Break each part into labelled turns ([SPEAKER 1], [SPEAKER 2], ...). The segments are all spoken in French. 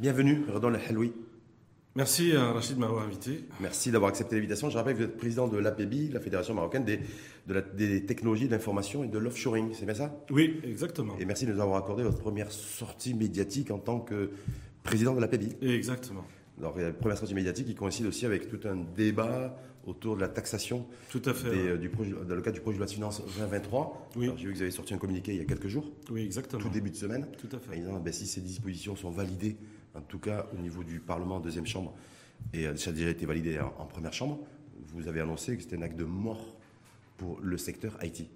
[SPEAKER 1] Bienvenue, Redon Helwi.
[SPEAKER 2] Merci à Rachid de m'avoir invité.
[SPEAKER 1] Merci d'avoir accepté l'invitation. Je rappelle que vous êtes président de l'APBI, la Fédération marocaine des, des technologies d'information et de l'offshoring, c'est bien ça?
[SPEAKER 2] Oui, exactement.
[SPEAKER 1] Et merci de nous avoir accordé votre première sortie médiatique en tant que président de l'APBI.
[SPEAKER 2] Exactement.
[SPEAKER 1] Alors, la première sortie médiatique qui coïncide aussi avec tout un débat autour de la taxation.
[SPEAKER 2] Tout à fait.
[SPEAKER 1] Des, du projet, dans le cadre du projet de loi de finances 2023.
[SPEAKER 2] Oui.
[SPEAKER 1] J'ai vu que vous avez sorti un communiqué il y a quelques jours.
[SPEAKER 2] Oui, exactement.
[SPEAKER 1] Tout début de semaine.
[SPEAKER 2] Tout à fait.
[SPEAKER 1] Disant, ben, si ces dispositions sont validées, en tout cas au niveau du Parlement en deuxième chambre, et euh, ça a déjà été validé en, première chambre, vous avez annoncé que c'était un acte de mort pour le secteur IT.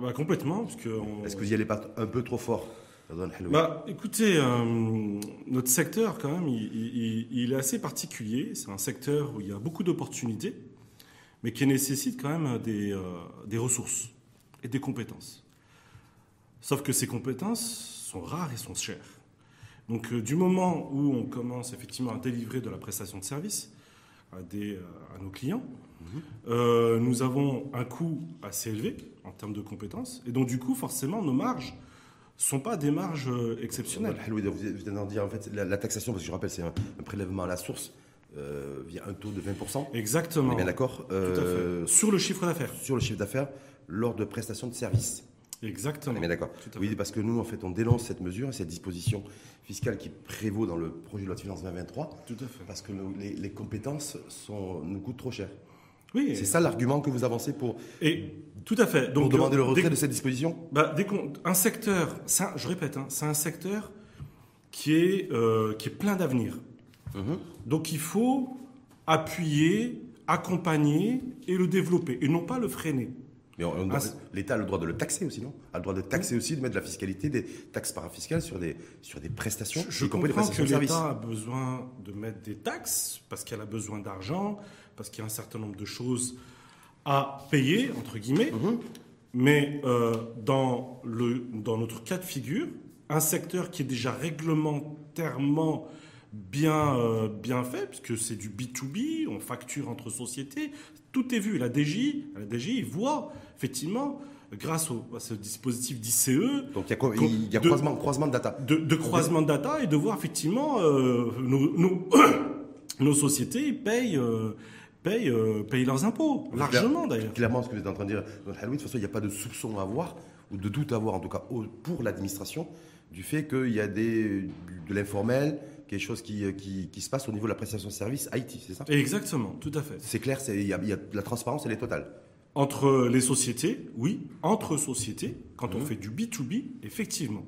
[SPEAKER 2] Bah, complètement. Parce que on-
[SPEAKER 1] Est-ce que vous y allez pas un peu trop fort
[SPEAKER 2] Bah, écoutez, euh, notre secteur, quand même, il, il- il est assez particulier. C'est un secteur où il y a beaucoup d'opportunités, mais qui nécessite quand même des, euh, des ressources et des compétences. Sauf que ces compétences sont rares et sont chères. Donc, euh, du moment où on commence effectivement à délivrer de la prestation de service à, des, euh, à nos clients, euh, nous avons un coût assez élevé en termes de compétences. Et donc, du coup, forcément, nos marges sont pas des marges exceptionnelles.
[SPEAKER 1] Vous venez d'en dire, en fait, la, la taxation, parce que je rappelle, c'est un, un prélèvement à la source euh, via un taux de 20%. On
[SPEAKER 2] Exactement.
[SPEAKER 1] est bien d'accord euh.
[SPEAKER 2] Sur le chiffre d'affaires.
[SPEAKER 1] Sur le chiffre d'affaires lors de prestations de services.
[SPEAKER 2] Exactement.
[SPEAKER 1] bien d'accord. Oui, parce que nous, en fait, on dénonce cette mesure, cette disposition fiscale qui prévaut dans le projet de loi de finances 2023,
[SPEAKER 2] Tout à fait.
[SPEAKER 1] parce que nous- les, les compétences sont, nous coûtent trop cher.
[SPEAKER 2] Oui.
[SPEAKER 1] C'est ça l'argument que vous avancez pour,
[SPEAKER 2] Et tout à fait.
[SPEAKER 1] pour
[SPEAKER 2] Donc,
[SPEAKER 1] demander le
[SPEAKER 2] euh,
[SPEAKER 1] retrait
[SPEAKER 2] dès-
[SPEAKER 1] de cette disposition?
[SPEAKER 2] Bah, dès un secteur, je répète, hein, c'est un secteur qui est, euh, qui est plein d'avenir.
[SPEAKER 1] Mhm.
[SPEAKER 2] Donc il faut appuyer, accompagner et le développer, et non pas le freiner.
[SPEAKER 1] Mais
[SPEAKER 2] Ah,
[SPEAKER 1] l'État a le droit de le taxer aussi, non? A le droit de taxer aussi, de mettre de la fiscalité, des taxes parafiscales sur des, sur des prestations,
[SPEAKER 2] Je
[SPEAKER 1] des
[SPEAKER 2] comprends que
[SPEAKER 1] prestations services.
[SPEAKER 2] l'État a besoin de mettre des taxes parce qu'elle a besoin d'argent, parce qu'il y a un certain nombre de choses à payer, entre guillemets.
[SPEAKER 1] Mhm.
[SPEAKER 2] Mais euh, dans, le, dans notre cas de figure, un secteur qui est déjà réglementairement bien, euh, bien fait, puisque c'est du B2B, on facture entre sociétés, tout est vu. La DGI, la DGI voit effectivement, grâce au, à ce dispositif d'ICE,
[SPEAKER 1] Donc il y a, quoi- il y a
[SPEAKER 2] De-
[SPEAKER 1] croisement, croisement de data.
[SPEAKER 2] de, de croisement de data et de voir effectivement euh, nos, nos, nos sociétés payent, euh, payent, euh, payent leurs impôts, largement d'ailleurs.
[SPEAKER 1] Clairement, ce que vous êtes en train de dire, de toute façon, il n'y a pas de soupçon à avoir, ou de doute à avoir, en tout cas pour l'administration, du fait qu'il y a des, de l'informel, quelque chose qui, qui, qui se passe au niveau de la prestation de service IT, c'est ça?
[SPEAKER 2] Exactement, tout à fait.
[SPEAKER 1] C'est clair, c'est- il y, a, il y a- la transparence, elle est totale.
[SPEAKER 2] Entre les sociétés, oui. Entre sociétés, quand
[SPEAKER 1] Mhm.
[SPEAKER 2] on fait du B2B, effectivement.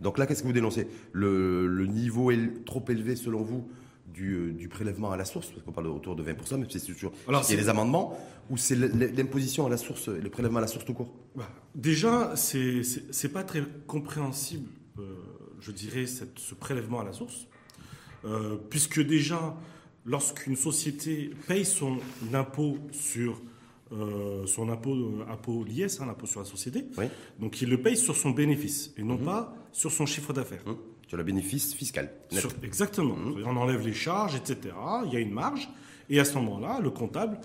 [SPEAKER 1] Donc là, qu'est-ce que vous dénoncez? Le, le niveau est trop élevé, selon vous, du, euh, du prélèvement à la source, parce qu'on parle autour de 20%, mais c'est sûr
[SPEAKER 2] Alors, c'est-
[SPEAKER 1] des amendements, ou c'est l'imposition à la source, le prélèvement à la source tout court?
[SPEAKER 2] Bah, déjà, c'est pas très compréhensible, euh, je dirais, cette- ce prélèvement à la source, Euh, puisque déjà, lorsqu'une société paye son impôt sur euh, son impôt, euh, impôt l'IS, hein, l'impôt sur la société,
[SPEAKER 1] Oui.
[SPEAKER 2] donc il le paye sur son bénéfice et non pas sur son chiffre d'affaires.
[SPEAKER 1] Hum, Sur le bénéfice fiscal. net.
[SPEAKER 2] Sur- exactement. On enlève les charges, etc. Il y a une marge. Et à ce moment-là, le comptable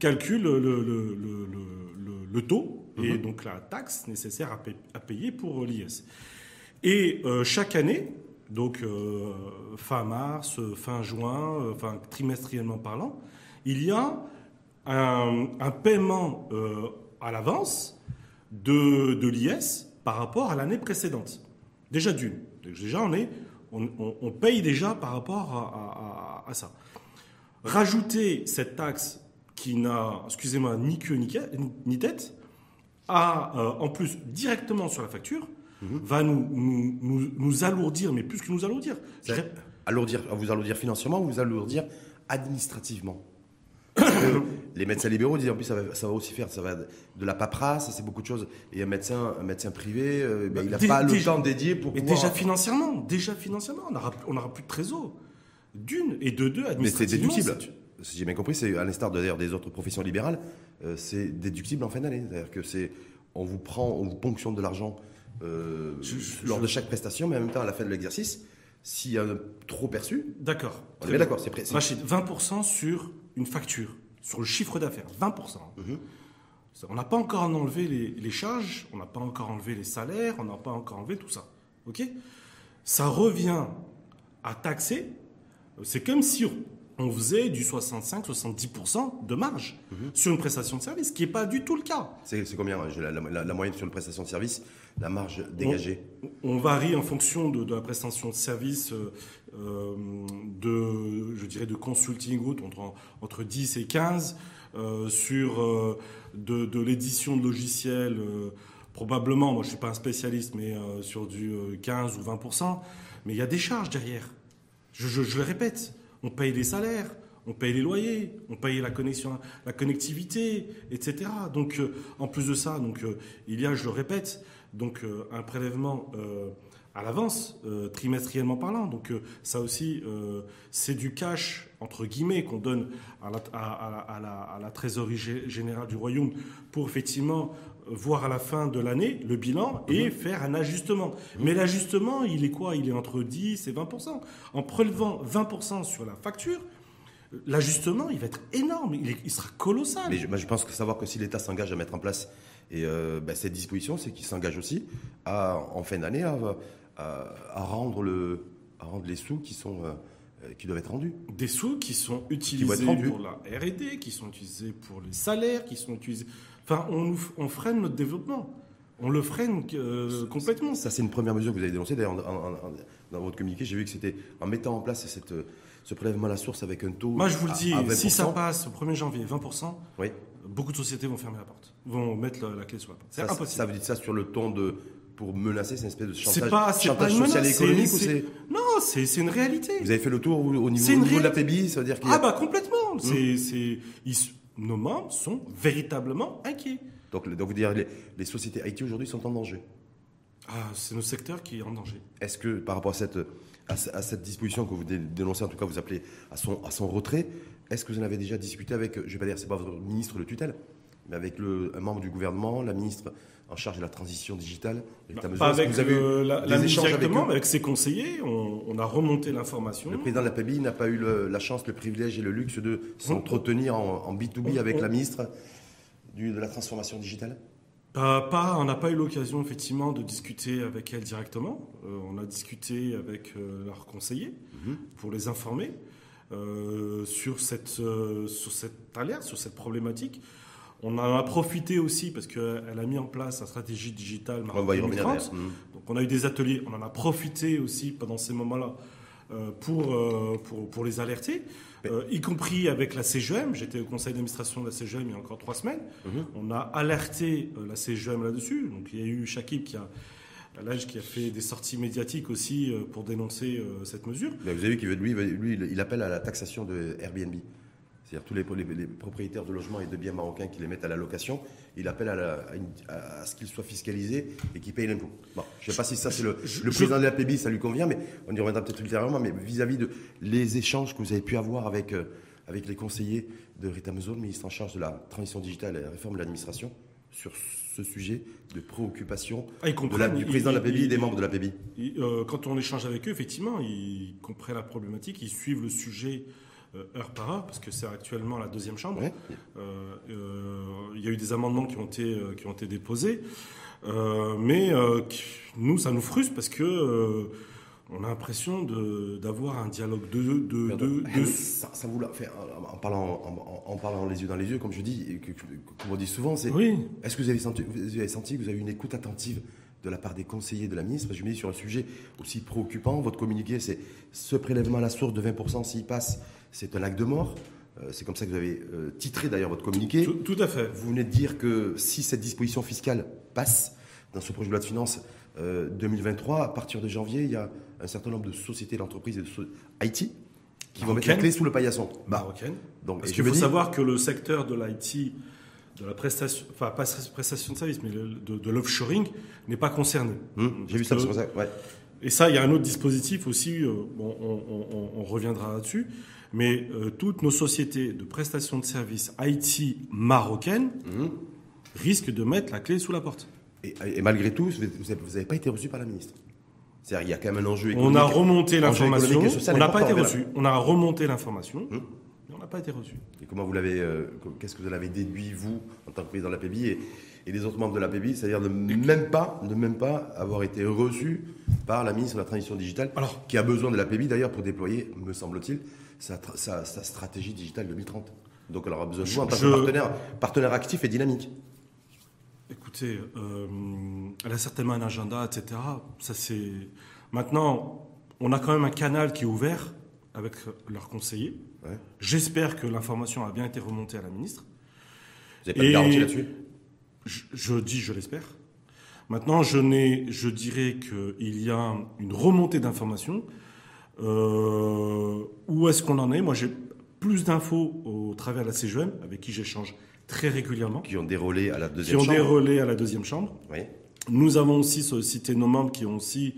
[SPEAKER 2] calcule le, le- le- le- taux et donc la taxe nécessaire à, payer- à payer pour l'IS. Et euh, chaque année, donc euh, fin mars, euh, fin juin, euh, enfin trimestriellement parlant, il y a un, un paiement euh, à l'avance de, de l'IS par rapport à l'année précédente. Déjà d'une. Déjà, on, est, on, on- on paye déjà par rapport à, à- à ça. Rajouter cette taxe qui n'a, excusez-moi, ni queue ni, tête, à, euh, en plus directement sur la facture, va nous, nous, nous, nous alourdir, mais plus que nous alourdir.
[SPEAKER 1] Alourdir, vous alourdir financièrement ou vous alourdir administrativement Les médecins libéraux disent en plus ça va, ça va aussi faire ça va de la paperasse, c'est beaucoup de choses. Et un médecin, un médecin privé, euh, ben, il n'a
[SPEAKER 2] Dé-
[SPEAKER 1] pas le temps dédié pour
[SPEAKER 2] Et
[SPEAKER 1] pouvoir.
[SPEAKER 2] déjà financièrement, déjà financièrement, on n'aura on n'aura plus de trésor. D'une et de deux,
[SPEAKER 1] Mais c'est
[SPEAKER 2] administrativement.
[SPEAKER 1] déductible. Si j'ai bien compris, c'est à l'instar d'ailleurs des autres professions libérales, euh, c'est déductible en fin d'année. C'est-à-dire que c'est, on vous prend, on vous ponctionne de l'argent euh, lors
[SPEAKER 2] je-
[SPEAKER 1] de chaque prestation, mais en même temps à la fin de l'exercice, s'il y a un trop perçu,
[SPEAKER 2] D'accord.
[SPEAKER 1] on est d'accord, c'est précis.
[SPEAKER 2] Rachid, 20% sur une facture, sur le chiffre d'affaires, 20%.
[SPEAKER 1] Mhm.
[SPEAKER 2] On n'a pas encore enlevé les, les charges, on n'a pas encore enlevé les salaires, on n'a pas encore enlevé tout ça. Ok? Ça revient à taxer, c'est comme si on faisait du 65-70% de marge
[SPEAKER 1] Mhm.
[SPEAKER 2] sur une prestation de service, ce qui n'est pas du tout le cas.
[SPEAKER 1] C'est combien euh, la, la- la moyenne sur une prestation de service, la marge dégagée?
[SPEAKER 2] On varie en fonction de, de la prestation de service euh, de, je dirais, de consulting entre, entre 10 et 15 euh, sur euh, de, l'édition de logiciels. euh, probablement, moi je suis pas un spécialiste, mais euh, sur du euh, 15 ou 20%. Mais il y a des charges derrière. Je, je- le répète, on paye les salaires, on paye les loyers, on paye la connexion, la connectivité, etc. Donc, euh, en plus de ça, donc euh, il y a, je le répète, donc euh, un prélèvement euh, à l'avance, euh, trimestriellement parlant. Donc, euh, ça aussi, euh, c'est du cash entre guillemets qu'on donne à la, à- à la- à trésorerie gé- générale du royaume pour effectivement voir à la fin de l'année le bilan et faire un ajustement. Mais l'ajustement, il est quoi? Il est entre 10 et 20%. En prélevant 20% sur la facture, l'ajustement, il va être énorme, il, est- il sera colossal.
[SPEAKER 1] Mais je, moi, je pense que savoir que si l'État s'engage à mettre en place et, euh, ben, cette disposition, c'est qu'il s'engage aussi à, en fin d'année à, à- à rendre le, à rendre les sous qui, sont, euh, euh, qui doivent être rendus.
[SPEAKER 2] Des sous qui sont utilisés pour la R&D, qui sont utilisés pour les salaires, qui sont utilisés... Enfin, on, freine notre développement. On le freine euh, complètement.
[SPEAKER 1] Ça, c'est une première mesure que vous avez dénoncée. D'ailleurs, dans votre communiqué, j'ai vu que c'était en mettant en place cette, euh, ce prélèvement à la source avec un taux.
[SPEAKER 2] Moi, je vous le dis, si ça
[SPEAKER 1] 20%,
[SPEAKER 2] passe au 1er janvier, 20%,
[SPEAKER 1] Oui.
[SPEAKER 2] beaucoup de sociétés vont fermer la porte, vont mettre la, la clé sur la porte. C'est impossible.
[SPEAKER 1] ça veut dire ça sur le ton de. Pour menacer, c'est une espèce de chantage,
[SPEAKER 2] C'est pas, pas
[SPEAKER 1] social et économique
[SPEAKER 2] c'est-
[SPEAKER 1] ou c'est.
[SPEAKER 2] c'est- Non, c'est une réalité.
[SPEAKER 1] Vous avez fait le tour au au niveau, au de la. PBI, ça veut dire qu'il a-
[SPEAKER 2] Ah bah complètement. C'est, c'est, nos membres sont véritablement inquiets.
[SPEAKER 1] Donc, donc vous dire les, les sociétés IT aujourd'hui sont en danger.
[SPEAKER 2] Ah, c'est notre secteur qui est en danger.
[SPEAKER 1] Est-ce que par rapport à cette, à, ce- à cette disposition que vous dé- dénoncez, en tout cas vous appelez à son, à son retrait, est-ce que vous en avez déjà discuté avec, je vais pas dire c'est pas votre ministre de tutelle, mais avec le, un membre du gouvernement, la ministre en charge de la transition digitale Mesure
[SPEAKER 2] Pas avec
[SPEAKER 1] vous avez eu
[SPEAKER 2] le- la, la ministre
[SPEAKER 1] avec
[SPEAKER 2] directement,
[SPEAKER 1] eux
[SPEAKER 2] mais avec ses conseillers, on, on a remonté l'information.
[SPEAKER 1] Le président de la PBI n'a pas eu le- la chance, le privilège et le luxe de s'entretenir en, en B2B
[SPEAKER 2] on-
[SPEAKER 1] avec
[SPEAKER 2] on-
[SPEAKER 1] la ministre du- de la transformation digitale?
[SPEAKER 2] Pas, pas- on n'a pas eu l'occasion effectivement de discuter avec elle directement. Euh, on a discuté avec euh, leurs conseillers
[SPEAKER 1] Mhm.
[SPEAKER 2] pour les informer euh, sur, cette, euh, sur cette alerte, sur cette problématique. On en a profité aussi parce qu'elle a mis en place la stratégie digitale
[SPEAKER 1] On va y
[SPEAKER 2] Maroc
[SPEAKER 1] revenir
[SPEAKER 2] 2030.
[SPEAKER 1] d'ailleurs. Mhm.
[SPEAKER 2] Donc on a eu des ateliers, on en a profité aussi pendant ces moments-là euh, pour, euh, pour, pour les alerter,
[SPEAKER 1] Mais-
[SPEAKER 2] euh, y compris avec la CGM. J'étais au conseil d'administration de la CGM il y a encore trois semaines.
[SPEAKER 1] Mhm.
[SPEAKER 2] On a alerté la CGM là-dessus. Donc il y a eu Shakib qui a, l'âge qui a fait des sorties médiatiques aussi pour dénoncer cette mesure.
[SPEAKER 1] Mais vous avez vu qu'il lui, il appelle à la taxation de Airbnb. C'est-à-dire tous les, les- les propriétaires de logements et de biens marocains qui les mettent à la location, il appelle à, la- à une- à ce qu'ils soient fiscalisés et qu'ils payent l'impôt. Bon, je ne sais pas si ça c'est le, le président de la PBI, ça lui convient, mais on y reviendra peut-être ultérieurement. Mais vis-à-vis de les échanges que vous avez pu avoir avec, euh, avec les conseillers de Rita Mezo, le ministre en charge de la transition digitale et la réforme de l'administration, sur ce sujet de préoccupation
[SPEAKER 2] Ah,
[SPEAKER 1] de la- du
[SPEAKER 2] ils-
[SPEAKER 1] président de la PBI et des membres de la PBI.
[SPEAKER 2] euh, quand on échange avec eux, effectivement, ils comprennent la problématique, ils suivent le sujet heure par heure, parce que c'est actuellement la deuxième chambre.
[SPEAKER 1] Ouais.
[SPEAKER 2] Euh, euh, il y a eu des amendements qui ont été, euh, qui ont été déposés. Euh, mais euh, nous, ça nous frustre parce que euh, on a l'impression d'avoir un dialogue de, de, de-
[SPEAKER 1] Eh,
[SPEAKER 2] de-
[SPEAKER 1] ça, ça vous l'a fait en, parlant, en, en parlant les yeux dans les yeux, comme je dis, que- comme on dit souvent, c'est
[SPEAKER 2] Oui,
[SPEAKER 1] est-ce que vous avez, senti, vous avez senti que vous avez eu une écoute attentive de la part des conseillers de la ministre? Parce que je me dis sur un sujet aussi préoccupant, votre communiqué, c'est ce prélèvement à la source de 20% s'il passe, c'est un acte de mort. Euh, c'est comme ça que vous avez euh, titré d'ailleurs votre communiqué.
[SPEAKER 2] tout, tout à fait.
[SPEAKER 1] Vous venez de dire que si cette disposition fiscale passe dans ce projet de loi de finances euh, 2023, à partir de janvier, il y a un certain nombre de sociétés, d'entreprises et de so- IT qui vont mettre la clé sous le paillasson. Bah, donc,
[SPEAKER 2] Parce qu'il faut
[SPEAKER 1] dis-
[SPEAKER 2] savoir que le secteur de l'IT, de la prestation, enfin pas prestation de service, mais de, de l'offshoring n'est pas concerné.
[SPEAKER 1] Hum, J'ai vu ça,
[SPEAKER 2] que-
[SPEAKER 1] ça. Ouais.
[SPEAKER 2] Et ça, il y a un autre dispositif aussi, euh, bon, on, on- on- on reviendra là-dessus, mais euh, toutes nos sociétés de prestation de services IT marocaines
[SPEAKER 1] Hum.
[SPEAKER 2] risquent de mettre la clé sous la porte.
[SPEAKER 1] Et, et malgré tout, vous n'avez pas été reçu par la ministre. C'est-à-dire, il y a quand même un enjeu
[SPEAKER 2] On
[SPEAKER 1] économique.
[SPEAKER 2] a remonté l'information, on n'a pas été reçu. On a remonté l'information,
[SPEAKER 1] Hum.
[SPEAKER 2] mais on n'a pas été reçu.
[SPEAKER 1] Et comment vous l'avez, euh, qu'est-ce que vous en avez déduit, vous, en tant que président de la PBI et, et les autres membres de la PBI, c'est-à-dire de même pas, de même pas avoir été reçu par la ministre de la Transition digitale,
[SPEAKER 2] Alors-
[SPEAKER 1] qui a besoin de la PBI d'ailleurs pour déployer, me semble-t-il, sa, tra- sa- sa stratégie digitale 2030. Donc elle aura besoin de vous en tant que partenaire, partenaire actif et dynamique.
[SPEAKER 2] Écoutez, euh, elle a certainement un agenda, etc. Ça c'est. Maintenant, on a quand même un canal qui est ouvert avec leurs conseillers.
[SPEAKER 1] Ouais.
[SPEAKER 2] J'espère que l'information a bien été remontée à la ministre.
[SPEAKER 1] Vous n'avez pas de garantie là-dessus?
[SPEAKER 2] Je, je dis, je l'espère. Maintenant, je, n'ai, je dirais qu'il y a une remontée d'informations. Euh, où est-ce qu'on en est? Moi, j'ai plus d'infos au travers de la CGM, avec qui j'échange très régulièrement,
[SPEAKER 1] Qui ont déroulé à la
[SPEAKER 2] qui
[SPEAKER 1] deuxième
[SPEAKER 2] ont des
[SPEAKER 1] chambre.
[SPEAKER 2] relais à la deuxième chambre.
[SPEAKER 1] Oui.
[SPEAKER 2] Nous avons aussi sollicité nos membres qui ont aussi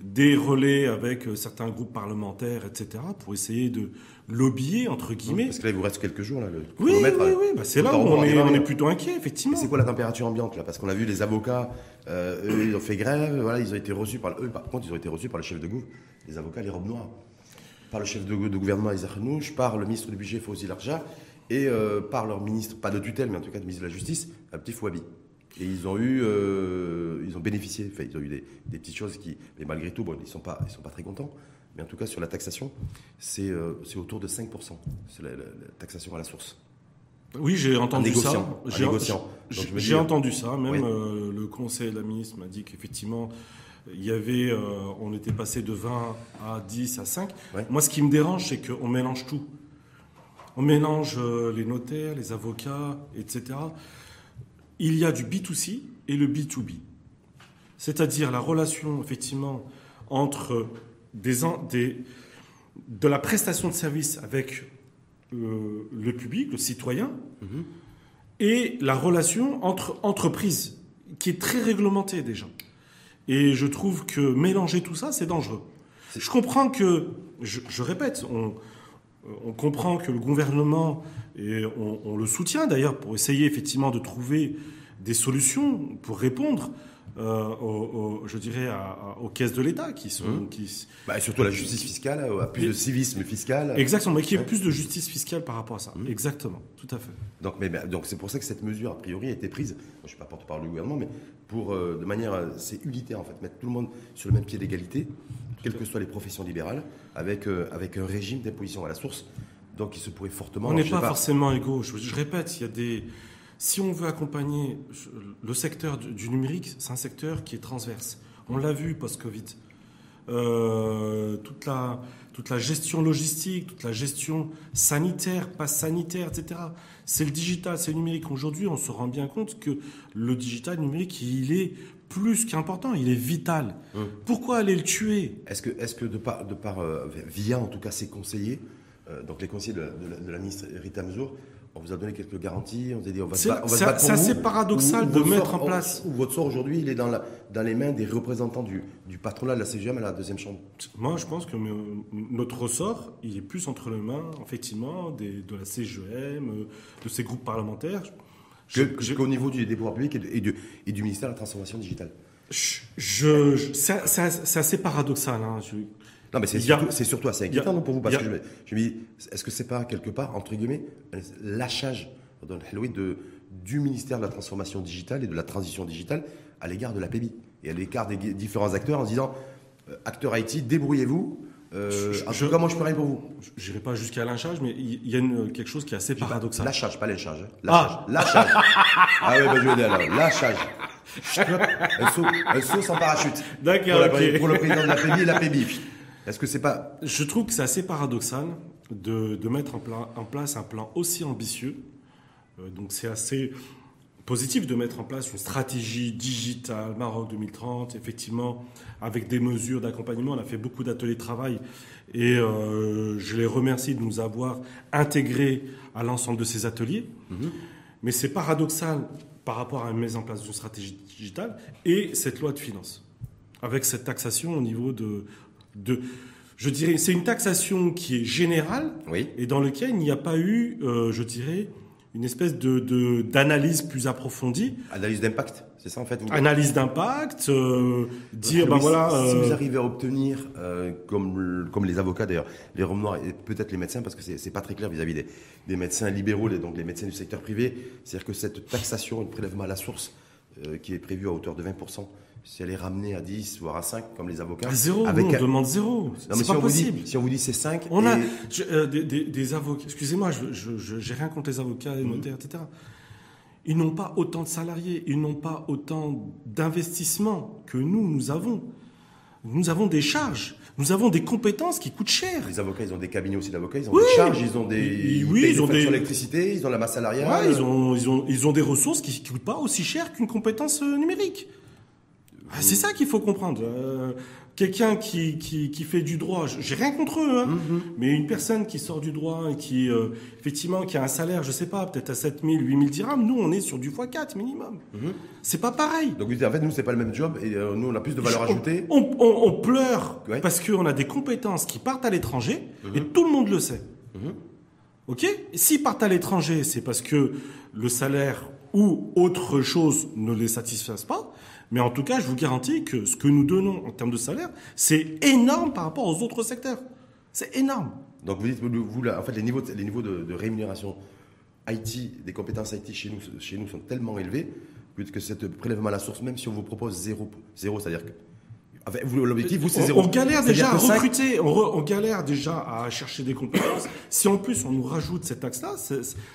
[SPEAKER 2] des relais avec euh, certains groupes parlementaires, etc., pour essayer de lobbyer, entre guillemets.
[SPEAKER 1] Parce que là, il vous reste quelques jours, là, le
[SPEAKER 2] Oui, oui,
[SPEAKER 1] euh,
[SPEAKER 2] oui, bah, c'est
[SPEAKER 1] le
[SPEAKER 2] là où on est,
[SPEAKER 1] démarrer.
[SPEAKER 2] on est plutôt inquiet,
[SPEAKER 1] Et
[SPEAKER 2] effectivement.
[SPEAKER 1] c'est quoi la température ambiante là? Parce qu'on a vu les avocats, euh, eux, ils ont fait grève, voilà, ils ont été reçus par eux, par contre, ils ont été reçus par le chef de gouv, les avocats, les robes noires, par le chef de, de gouvernement Isaac par le ministre du budget Fawzi Larja, et euh, par leur ministre, pas de tutelle, mais en tout cas de ministre de la Justice, un petit Fouabi. Et ils ont eu, euh, ils ont bénéficié, enfin, ils ont eu des, des petites choses qui, mais malgré tout, bon, ils sont pas, ils sont pas très contents. Mais en tout cas, sur la taxation, c'est euh, autour de 5%. C'est la, la- la taxation à la source.
[SPEAKER 2] Oui, j'ai entendu ça. J'ai-
[SPEAKER 1] dis-
[SPEAKER 2] entendu ça. Même
[SPEAKER 1] Oui.
[SPEAKER 2] euh, le conseil de la ministre m'a dit qu'effectivement, il y avait, euh, on était passé de 20 à 10 à 5.
[SPEAKER 1] Ouais.
[SPEAKER 2] Moi, ce qui me dérange, c'est qu'on mélange tout. On mélange euh, les notaires, les avocats, etc. Il y a du B2C et le B2B. C'est-à-dire la relation, effectivement, entre des, en- des- de la prestation de service avec euh, le public, le citoyen, et la relation entre entreprises, qui est très réglementée déjà. Et je trouve que mélanger tout ça, c'est dangereux. Je comprends que, je, je répète, on, on comprend que le gouvernement, et on, on le soutient d'ailleurs pour essayer effectivement de trouver des solutions pour répondre, euh, aux- aux- je dirais, à- aux caisses de l'État qui sont... Qui,
[SPEAKER 1] Bah, et surtout la justice fiscale, à plus de civisme fiscal.
[SPEAKER 2] exactement, mais qui ait
[SPEAKER 1] Ouais.
[SPEAKER 2] plus de justice fiscale par rapport à ça. Exactement, tout à fait.
[SPEAKER 1] Donc, mais, mais- donc c'est pour ça que cette mesure, a priori, a été prise. Je ne suis pas porte-parole du gouvernement, mais pour, euh, de manière, euh, c'est unitaire en fait, mettre tout le monde sur le même pied d'égalité, quelles que soient les professions libérales, avec, euh, avec un régime d'imposition à la source. Donc, il se pourrait fortement.
[SPEAKER 2] On n'est pas, forcément égaux. Je, je répète, il y a des. Si on veut accompagner le secteur du, numérique, c'est un secteur qui est transverse. On l'a vu post-Covid. Euh, toute la toute la gestion logistique, toute la gestion sanitaire, passe sanitaire, etc. C'est le digital, c'est le numérique. Aujourd'hui, on se rend bien compte que le digital le numérique, il est plus qu'important, il est vital.
[SPEAKER 1] Hum.
[SPEAKER 2] Pourquoi aller le tuer?
[SPEAKER 1] Est-ce que, est-ce que de par, de par euh, via en tout cas ses conseillers, euh, donc les conseillers de la, de la- de la ministre Rita Mzour, on vous a donné quelques garanties, on vous a dit on va se battre, on va se
[SPEAKER 2] c'est-
[SPEAKER 1] battre pour
[SPEAKER 2] c'est
[SPEAKER 1] vous,
[SPEAKER 2] assez paradoxal de mettre
[SPEAKER 1] sort-
[SPEAKER 2] en place-
[SPEAKER 1] Ou votre sort aujourd'hui, il est dans, la, dans les mains des représentants du, du patronat de la CGM à la deuxième chambre.
[SPEAKER 2] Moi, je pense que notre ressort, il est plus entre les mains, effectivement, des- de la CGM, euh, de ces groupes parlementaires.
[SPEAKER 1] Qu'au niveau du, des pouvoirs publics et, de- et du, et du ministère de la Transformation digitale.
[SPEAKER 2] je- je- c'est assez paradoxal. hein. Je-
[SPEAKER 1] Non, mais c'est surtout, surtout assez inquiétant non, pour vous, parce que je me, je me dis, est-ce que c'est pas quelque part, entre guillemets, lâchage dans de, du ministère de la Transformation digitale et de la Transition digitale à l'égard de la PBI et à l'égard des différents acteurs en se disant, euh, acteurs IT, débrouillez-vous. euh,
[SPEAKER 2] Je-
[SPEAKER 1] en
[SPEAKER 2] je-
[SPEAKER 1] tout cas, moi, je peux rien pour vous.
[SPEAKER 2] Je n'irai pas jusqu'à lynchage, mais il y a une- quelque chose qui est assez paradoxal.
[SPEAKER 1] Lâchage, pas lynchage. hein.
[SPEAKER 2] Ah.
[SPEAKER 1] Lâchage. Lâchage. ah oui, bah, je vais dire alors. Lâchage. un, saut, un saut sans parachute.
[SPEAKER 2] D'accord,
[SPEAKER 1] pour, pour le président de la PBI et la PBI. Est-ce que c'est pas
[SPEAKER 2] Je trouve que c'est assez paradoxal de, de mettre en, pla- en place un plan aussi ambitieux. Euh, donc c'est assez positif de mettre en place une stratégie digitale Maroc 2030, effectivement, avec des mesures d'accompagnement. On a fait beaucoup d'ateliers de travail et euh, je les remercie de nous avoir intégrés à l'ensemble de ces ateliers. Mais c'est paradoxal par rapport à la mise en place d'une stratégie digitale et cette loi de finances, avec cette taxation au niveau de... de je dirais, c'est une taxation qui est générale
[SPEAKER 1] Oui.
[SPEAKER 2] et dans lequel il n'y a pas eu, euh, je dirais, une espèce de, d'analyse plus approfondie.
[SPEAKER 1] analyse d'impact C'est ça en fait.
[SPEAKER 2] Analyse d'impact, euh, dire ben voilà.
[SPEAKER 1] Si vous arrivez à obtenir, comme comme les avocats d'ailleurs, les hommes noirs et peut-être les médecins, parce que c'est pas très clair vis-à-vis des, des, médecins libéraux, donc les médecins du secteur privé, c'est-à-dire que cette taxation, le prélèvement à la source, qui est prévu à hauteur de 20 si elle est ramenée à 10, voire à 5, comme les avocats. À
[SPEAKER 2] zéro, on demande zéro. C'est pas possible.
[SPEAKER 1] si on vous dit c'est 5.
[SPEAKER 2] On a euh, des, avocats, excusez-moi, je n'ai rien contre les avocats, les mhm. notaires, etc. Ils n'ont pas autant de salariés, ils n'ont pas autant d'investissements que nous, nous avons. Nous avons des charges, nous avons des compétences qui coûtent cher.
[SPEAKER 1] Les avocats, ils ont des cabinets aussi d'avocats, ils ont des charges, ils ont des,
[SPEAKER 2] oui, ils, ont des
[SPEAKER 1] l'électricité, ils ont la masse salariale.
[SPEAKER 2] ils, ont, ils, ont, ils ont des ressources qui ne coûtent pas aussi cher qu'une compétence euh, numérique. Ah, c'est ça qu'il faut comprendre. Euh, quelqu'un qui, qui, qui, fait du droit, j'ai rien contre eux, hein, mm-hmm. mais une personne qui sort du droit et qui, euh, effectivement, qui a un salaire, je sais pas, peut-être à 7000, 8000 dirhams, nous, on est sur du x4 minimum. Mm-hmm. C'est pas pareil.
[SPEAKER 1] Donc, en fait, nous, c'est pas le même job et euh, nous, on a plus de valeur ajoutée.
[SPEAKER 2] On, on, on pleure parce qu'on a des compétences qui partent à l'étranger et mm-hmm. tout le monde le sait. Ok? S'ils partent à l'étranger, c'est parce que le salaire ou autre chose ne les satisfasse pas. Mais en tout cas, je vous garantis que ce que nous donnons en termes de salaire, c'est énorme par rapport aux autres secteurs. C'est énorme.
[SPEAKER 1] Donc vous dites, vous, en fait, les niveaux, de, rémunération IT, des compétences IT chez nous, chez nous sont tellement élevés que cette prélèvement à la source, même si on vous propose zéro, zéro c'est-à-dire que L'objectif, vous, c'est zéro.
[SPEAKER 2] On galère déjà à recruter, on, galère déjà à chercher des compétences. si en plus on nous rajoute cette taxe-là,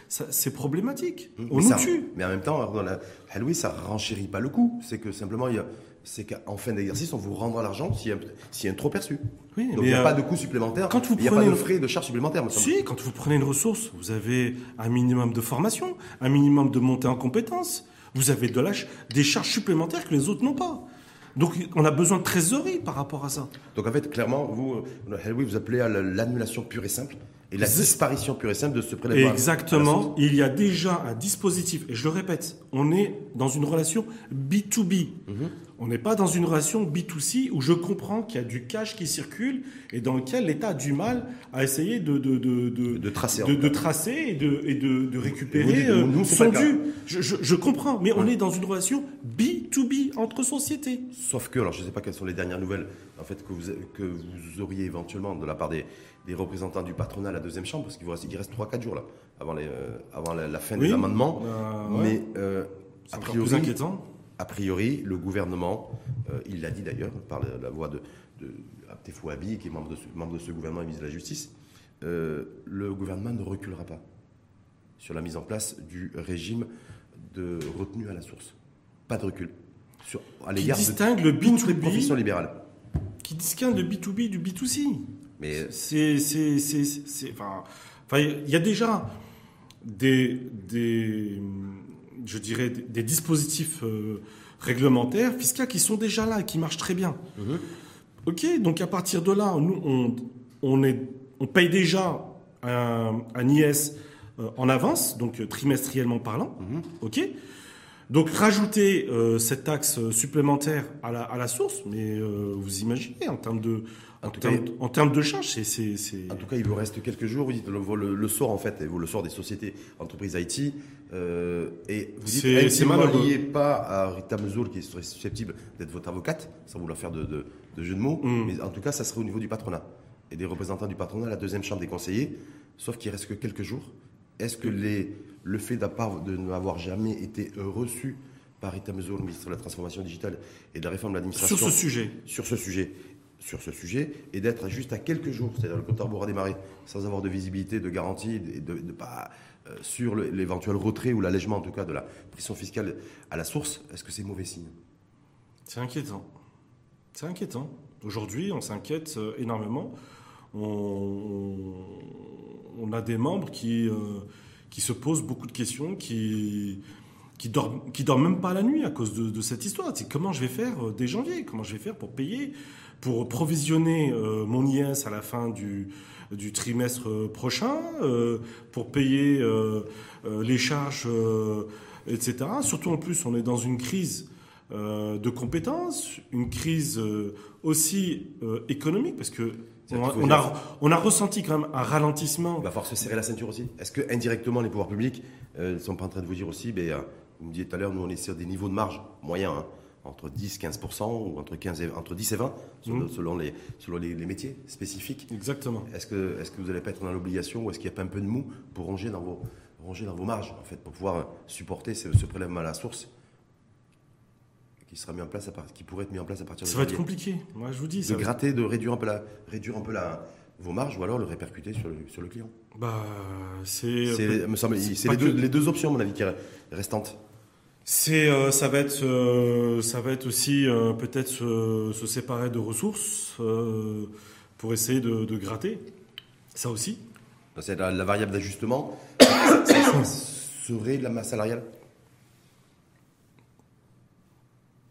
[SPEAKER 2] c'est problématique. On nous tue.
[SPEAKER 1] Mais en même temps, dans la Halloween, ça renchérit pas le coût. C'est que simplement, il y a, c'est qu'en fin d'exercice, on vous rendra l'argent s'il y, a un trop perçu. Oui, Donc il n'y a pas de coût supplémentaire, quand vous il n'y a pas de frais de charges supplémentaires.
[SPEAKER 2] Si, quand vous prenez une ressource, vous avez un minimum de formation, un minimum de montée en compétences, vous avez de des charges supplémentaires que les autres n'ont pas. Donc on a besoin de trésorerie par rapport à ça.
[SPEAKER 1] Donc en fait, clairement, vous, euh, vous appelez à l'annulation pure et simple et la disparition pure et simple de ce prélèvement.
[SPEAKER 2] Exactement. Il y a déjà un dispositif, et je le répète, on est dans une relation B2B. Mhm. On n'est pas dans une relation B2C où je comprends qu'il y a du cash qui circule et dans lequel l'État a du mal à essayer de, de, de,
[SPEAKER 1] de, tracer,
[SPEAKER 2] de, tracer et de, et de, récupérer euh, son dû. Je, je, comprends, mais on est dans une relation B2B entre sociétés.
[SPEAKER 1] Sauf que, alors je ne sais pas quelles sont les dernières nouvelles en fait, que, vous, que vous auriez éventuellement de la part des, des représentants du patronat à la deuxième chambre, parce qu'il reste, il reste 3-4 jours là, avant, les, euh, avant la, fin des amendements. Euh, mais euh,
[SPEAKER 2] a priori, inquiétant.
[SPEAKER 1] A priori, le gouvernement, il l'a dit d'ailleurs par la, voix de, de Abtefouabi, qui est membre de, ce, membre de ce gouvernement et ministre de la Justice, le gouvernement ne reculera pas sur la mise en place du régime de retenue à la source. Pas de recul.
[SPEAKER 2] Sur, à l'égard qui distingue le B2B,
[SPEAKER 1] les professions libérales.
[SPEAKER 2] Qui distingue le B2B du B2C. Mais c'est, c'est, c'est, enfin, il y a déjà des, des, je dirais, des, dispositifs euh, réglementaires fiscaux qui sont déjà là et qui marchent très bien. Mhm. Ok, donc à partir de là, nous, on, on, est, on paye déjà un, un IS euh, en avance, donc trimestriellement parlant. Mhm. Ok. Donc rajouter euh, cette taxe supplémentaire à la, à la source, mais vous imaginez en termes de en, termes, de charges, c'est.
[SPEAKER 1] En tout cas, il vous reste quelques jours. Vous dites le, le, sort, en fait, le sort des sociétés, entreprises IT. Euh, et vous dites, elle ne lié pas à Rita Mezoul, qui serait susceptible d'être votre avocate, sans vouloir faire de, de, de jeu de mots. Mm. Mais en tout cas, ça serait au niveau du patronat. Et des représentants du patronat, la deuxième chambre des conseillers. Sauf qu'il reste que quelques jours. Est-ce que les, le fait de n'avoir jamais été reçu par Rita Mezoul, ministre de la Transformation digitale et de la réforme de l'administration.
[SPEAKER 2] Sur ce sujet.
[SPEAKER 1] Sur ce sujet sur ce sujet et d'être juste à quelques jours, c'est-à-dire le compte à rebours a démarré, sans avoir de visibilité, de garantie, et de, pas euh, sur l'éventuel retrait ou l'allègement en tout cas de la pression fiscale à la source, est-ce que c'est mauvais signe?
[SPEAKER 2] C'est inquiétant. C'est inquiétant. Aujourd'hui, on s'inquiète euh, énormément. On, a des membres qui, euh, qui se posent beaucoup de questions, qui qui dorment, qui dorment même pas la nuit à cause de, cette histoire. C'est comment je vais faire dès janvier? Comment je vais faire pour payer pour provisionner euh, mon IS à la fin du, trimestre prochain, euh, pour payer euh, les charges, etc. Surtout en plus, on est dans une crise de compétences, une crise aussi économique, parce que on a, on a, ressenti quand même un ralentissement.
[SPEAKER 1] Il va falloir se serrer la ceinture aussi. Est-ce que indirectement les pouvoirs publics ne sont pas en train de vous dire aussi, ben, Vous me disiez tout à l'heure, nous on est sur des niveaux de marge moyens, hein, entre 10-15% ou entre, 15 et, entre 10 et 20, selon,
[SPEAKER 2] Mhm.
[SPEAKER 1] selon les, selon les, les métiers spécifiques.
[SPEAKER 2] Exactement.
[SPEAKER 1] Est-ce que, vous n'allez pas être dans l'obligation ou est-ce qu'il n'y a pas un peu de mou pour ronger dans vos, ronger dans vos marges, en fait, pour pouvoir euh, supporter ce, ce prélèvement à la source qui sera mis en place à part- qui pourrait être mis en place à partir de
[SPEAKER 2] Ça va être compliqué. Moi, je vous dis.
[SPEAKER 1] de
[SPEAKER 2] Ça
[SPEAKER 1] gratter, de réduire un peu, la, réduire un peu la, vos marges ou alors le répercuter sur le, sur le client.
[SPEAKER 2] Bah, c'est.
[SPEAKER 1] C'est, me semble, c'est les, deux,
[SPEAKER 2] que-
[SPEAKER 1] les deux options, à mon avis, qui est restantes.
[SPEAKER 2] C'est, euh, ça va être, euh, ça va être aussi euh, peut-être se, se séparer de ressources euh, pour essayer de, de gratter. Ça aussi.
[SPEAKER 1] C'est la, la variable d'ajustement ça- ça serait la masse salariale.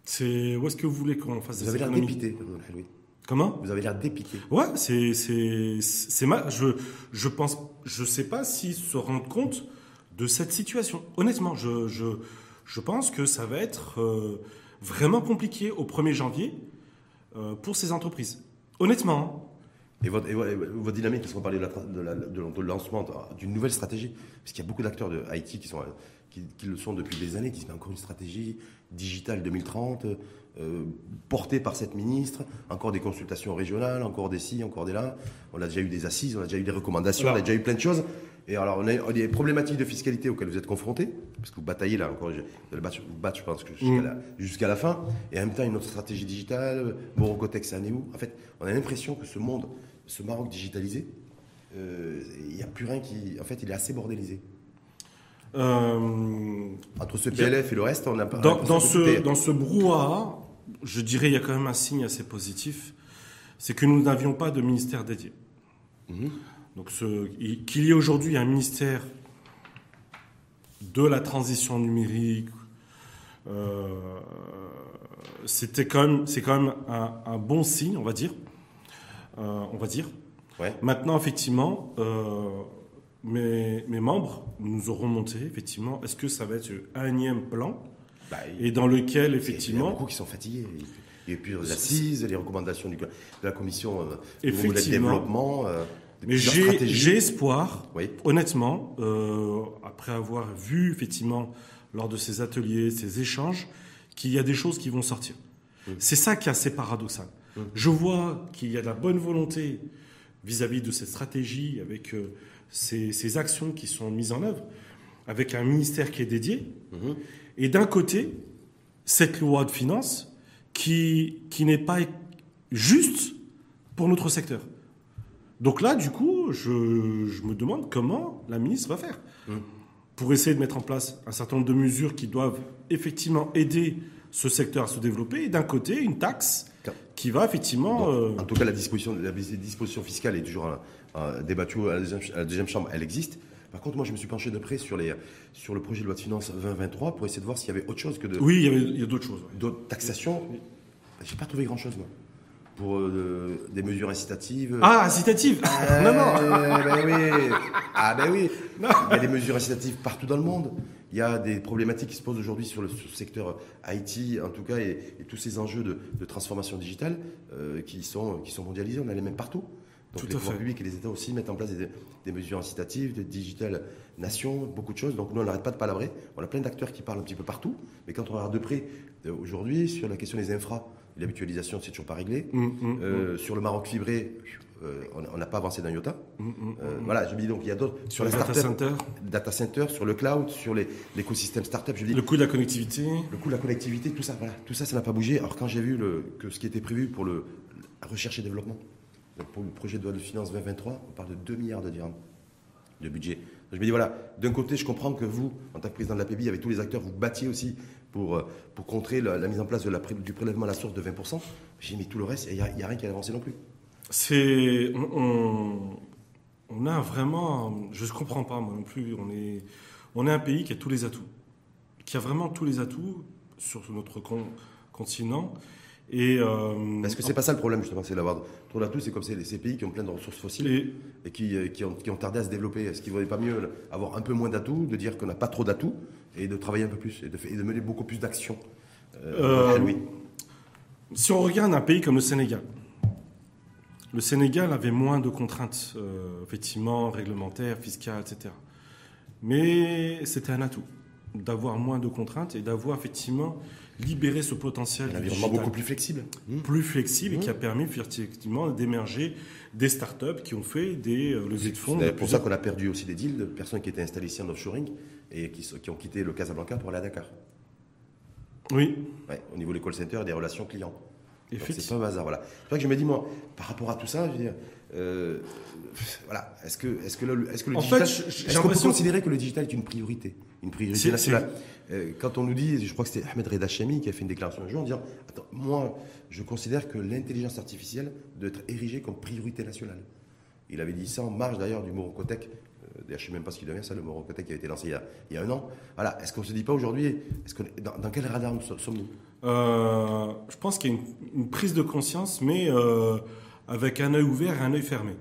[SPEAKER 2] C'est où est-ce que vous voulez qu'on fasse
[SPEAKER 1] Vous avez l'air dépité, Louis.
[SPEAKER 2] Comment?
[SPEAKER 1] Vous avez l'air dépité.
[SPEAKER 2] Ouais, c'est c'est c'est mal. Je je pense, je sais pas s'ils se rendent compte de cette situation. Honnêtement, je je je pense que ça va être euh, vraiment compliqué au 1er janvier euh, pour ces entreprises. Honnêtement.
[SPEAKER 1] Et votre, et dynamique, parce qu'on parlait de, lancement d'une nouvelle stratégie, parce qu'il y a beaucoup d'acteurs de sont, euh, qui, le sont depuis des années, qui se encore une stratégie digitale 2030, euh, portée par cette ministre, encore des consultations régionales, encore des ci, encore des là. On a déjà eu des assises, on a déjà eu des recommandations, on a déjà eu plein de choses. Et alors, on a, on a des problématiques de fiscalité auxquelles vous êtes confrontés, parce que vous bataillez là encore, vous allez battre, vous battre, je pense, jusqu'à
[SPEAKER 2] Mm.
[SPEAKER 1] la, jusqu'à la fin. Et en même temps, une autre stratégie digitale, Morocotex, ça en est où? En fait, on a l'impression que ce monde, ce Maroc digitalisé, euh, il n'y a plus rien qui. En fait, il est assez bordélisé.
[SPEAKER 2] Euh,
[SPEAKER 1] Entre ce PLF et le reste, on a pas.
[SPEAKER 2] Dans, dans ce, dans ce brouhaha, je dirais il y a quand même un signe assez positif, c'est que nous n'avions pas de ministère dédié.
[SPEAKER 1] Mhm.
[SPEAKER 2] Donc qu'il y ait aujourd'hui un ministère de la transition numérique, euh, c'était quand même, c'est quand même un, un bon signe, on va dire. Euh, on va dire.
[SPEAKER 1] Ouais.
[SPEAKER 2] Maintenant, effectivement, euh, mes, mes membres nous auront monté, effectivement, est-ce que ça va être un énième plan?
[SPEAKER 1] Bah,
[SPEAKER 2] et dans lequel,
[SPEAKER 1] il y a
[SPEAKER 2] effectivement,
[SPEAKER 1] beaucoup qui sont fatigués. Il y a eu plusieurs assises, les recommandations du- de la commission euh, de
[SPEAKER 2] Effectivement.
[SPEAKER 1] développement. euh,
[SPEAKER 2] mais j'ai espoir,
[SPEAKER 1] Oui.
[SPEAKER 2] honnêtement, euh, après avoir vu, effectivement, lors de ces ateliers, ces échanges, qu'il y a des choses qui vont sortir. C'est ça qui est assez paradoxal. Je vois qu'il y a de la bonne volonté vis-à-vis de cette stratégie, avec euh, ces, ces actions qui sont mises en œuvre, avec un ministère qui est dédié,
[SPEAKER 1] Mhm.
[SPEAKER 2] Et d'un côté, cette loi de finances qui, qui n'est pas juste pour notre secteur. Donc là, du coup, je, je me demande comment la ministre va faire
[SPEAKER 1] Mhm.
[SPEAKER 2] pour essayer de mettre en place un certain nombre de mesures qui doivent effectivement aider ce secteur à se développer, et d'un côté, une taxe qui va effectivement...
[SPEAKER 1] Bon,
[SPEAKER 2] euh,
[SPEAKER 1] En tout cas, la disposition, la disposition fiscale est toujours euh, euh, débattue à la, deuxième, à la deuxième chambre, elle existe. Par contre, moi, je me suis penché de près sur, les, sur le projet de loi de finances 2023 pour essayer de voir s'il y avait autre chose que de,
[SPEAKER 2] Oui, il y, avait- il y a d'autres choses. ouais.
[SPEAKER 1] d'autres taxations. J'ai pas trouvé grand-chose, moi. Pour euh, des mesures incitatives.
[SPEAKER 2] Ah, incitative
[SPEAKER 1] Euh,
[SPEAKER 2] Non, non
[SPEAKER 1] ben oui. Ah ben oui.
[SPEAKER 2] Non.
[SPEAKER 1] Il y a des mesures incitatives partout dans le monde. Il y a des problématiques qui se posent aujourd'hui sur le, sur le secteur IT, en tout cas, et, et tous ces enjeux de, de transformation digitale euh, qui, sont, qui sont mondialisés. On a les mêmes partout. Donc
[SPEAKER 2] Tout
[SPEAKER 1] les pouvoirs publics et les États aussi mettent en place des, des mesures incitatives, de digital nation, beaucoup de choses. Donc nous, on n'arrête pas de palabrer. On a plein d'acteurs qui parlent un petit peu partout. Mais quand on regarde de près, euh, aujourd'hui, sur la question des infras, l'habitualisation, c'est toujours pas réglé.
[SPEAKER 2] Hum, hum,
[SPEAKER 1] Euh, sur le Maroc fibré, euh, on n'a pas avancé d'un iota. Euh. Voilà, je me dis donc il y a d'autres
[SPEAKER 2] Sur les data centers,
[SPEAKER 1] data center, sur le cloud, sur l'écosystème startup. Je dis
[SPEAKER 2] le coût de la connectivité.
[SPEAKER 1] le coût de la connectivité, tout ça, voilà, tout ça, ça n'a pas bougé. Alors quand j'ai vu le, que ce qui était prévu pour le recherche et développement, pour le projet de loi de finances 2023, on parle de 2 milliards de dirhams de budget. Je me dis voilà, d'un côté, je comprends que vous, en tant que président de la PBI, avec tous les acteurs, vous battiez aussi pour, euh, pour contrer la, mise en place du prélèvement à la source de 20%. J'ai mis tout le reste, il n'y a, rien qui a avancé non plus.
[SPEAKER 2] C'est. On, a vraiment. Je ne comprends pas, moi non plus. On est, on est un pays qui a tous les atouts. Qui a vraiment tous les atouts sur notre con- continent. Et. euh,
[SPEAKER 1] Parce que c'est pas ça le problème, justement, c'est d'avoir trop d'atouts, c'est comme ces, ces pays qui ont plein de ressources fossiles.
[SPEAKER 2] et-
[SPEAKER 1] et qui, euh, qui, ont, qui ont tardé à se développer. Est-ce qu'il ne vaudrait pas mieux avoir un peu moins d'atouts, de dire qu'on n'a pas trop d'atouts, et de travailler un peu plus, et de, fa- et de mener beaucoup plus d'actions
[SPEAKER 2] Euh,
[SPEAKER 1] oui.
[SPEAKER 2] Si on regarde un pays comme le Sénégal, le Sénégal avait moins de contraintes, euh, effectivement, réglementaires, fiscales, etc. Mais c'était un atout. D'avoir moins de contraintes et d'avoir effectivement libéré ce potentiel
[SPEAKER 1] Un environnement beaucoup plus flexible. Mmh.
[SPEAKER 2] plus flexible et qui a permis effectivement d'émerger des startups qui ont fait des euh, levées de fonds.
[SPEAKER 1] C'est pour ça qu'on a perdu aussi des deals de personnes qui étaient installées ici en offshoring et qui, ont quitté le Casablanca pour aller à Dakar.
[SPEAKER 2] Oui,
[SPEAKER 1] Ouais, au niveau des call centers et des relations clients. C'est pas un hasard, voilà. C'est vrai que je me dis, moi, par rapport à tout ça, je veux dire, euh, voilà, est-ce que, est-ce que le, est-ce que le
[SPEAKER 2] En
[SPEAKER 1] digital,
[SPEAKER 2] fait,
[SPEAKER 1] est-ce qu'on peut considérer que le digital est une priorité, une priorité nationale Euh, Quand on nous dit, je crois que c'était Ahmed Reda Chami qui a fait une déclaration un jour en disant, attends, moi, je considère que l'intelligence artificielle doit être érigée comme priorité nationale. Il avait dit ça en marge d'ailleurs du Morocotech. Euh, D'ailleurs, je ne sais même pas ce qu'il devient, ça, le Morocotech qui a été lancé il y a, il y a un an. Voilà, est-ce qu'on ne se dit pas aujourd'hui, est-ce que, dans, dans quel radar nous so- sommes-nous?
[SPEAKER 2] Euh, je pense qu'il y a une, une prise de conscience, mais euh, avec un œil ouvert et un œil fermé.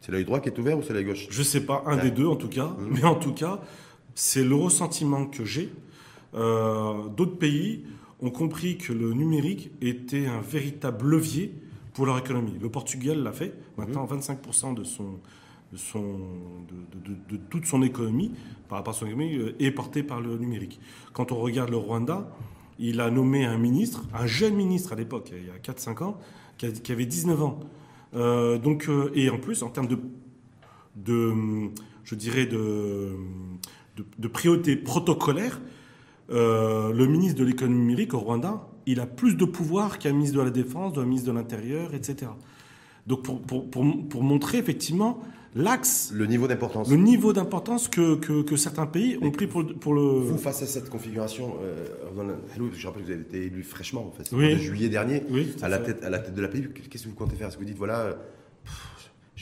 [SPEAKER 1] C'est l'œil droit qui est ouvert ou c'est l'œil gauche?
[SPEAKER 2] Je sais pas, un des deux en tout cas, mais en tout cas, c'est le ressentiment que j'ai. Euh, D'autres pays ont compris que le numérique était un véritable levier pour leur économie. Le Portugal l'a fait. Maintenant, 25% de son de, son, de, de- de- de toute son économie, par rapport à son économie, euh, est portée par le numérique. Quand on regarde le Rwanda, il a nommé un ministre, un jeune ministre à l'époque, il y a 4-5 ans, qui, a- qui avait 19 ans. Euh, donc, et en plus, en termes de, de je dirais, de, de, de priorité protocolaire, euh, le ministre de l'économie numérique au Rwanda, il a plus de pouvoir qu'un ministre de la Défense, d'un ministre de l'Intérieur, etc. Donc, pour, pour, pour, pour montrer effectivement l'axe,
[SPEAKER 1] Le niveau d'importance.
[SPEAKER 2] le niveau d'importance que, que, que certains pays ont pris pour, pour le.
[SPEAKER 1] Vous, face à cette configuration, euh, je rappelle que vous avez été élu fraîchement, en fait,
[SPEAKER 2] Oui.
[SPEAKER 1] juillet dernier,
[SPEAKER 2] Oui, à
[SPEAKER 1] la tête, à la tête de la PBU. Qu'est-ce que vous comptez faire? Est-ce que vous dites, voilà, pff,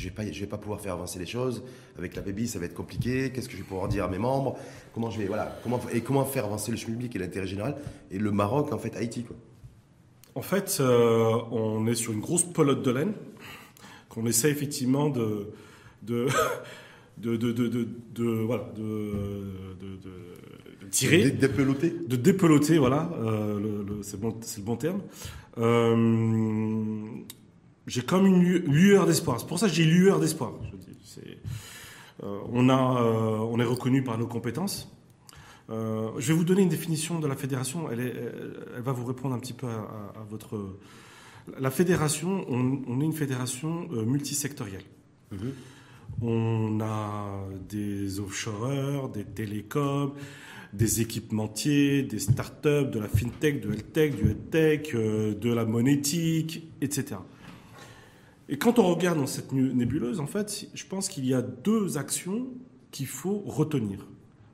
[SPEAKER 1] je vais pas, je vais pas pouvoir faire avancer les choses avec la PBI, ça va être compliqué. Qu'est-ce que je vais pouvoir dire à mes membres? Comment je vais, voilà, comment et comment faire avancer le chemin public et l'intérêt général? Et le Maroc, en fait, Haïti, quoi.
[SPEAKER 2] En fait, euh, on est sur une grosse pelote de laine qu'on essaie effectivement de, de, de, de, de, de- de- voilà, de, de, de- de tirer,
[SPEAKER 1] Dé- Dépeloté.
[SPEAKER 2] de dépeloter, voilà, euh, c'est bon, c'est le bon terme. Euh, j'ai comme une lu- lueur d'espoir. C'est pour ça que j'ai lueur d'espoir. euh, on, a, euh, on est reconnu par nos compétences. Euh, je vais vous donner une définition de la fédération. Elle, est- elle- elle va vous répondre un petit peu à, à- à votre. La fédération, on, on est une fédération multisectorielle. On a des offshoreurs, des télécoms, des équipementiers, des startups, de la fintech, de healthtech, du headtech, euh, de la monétique, etc. Et quand on regarde dans cette nébuleuse, en fait, je pense qu'il y a deux actions qu'il faut retenir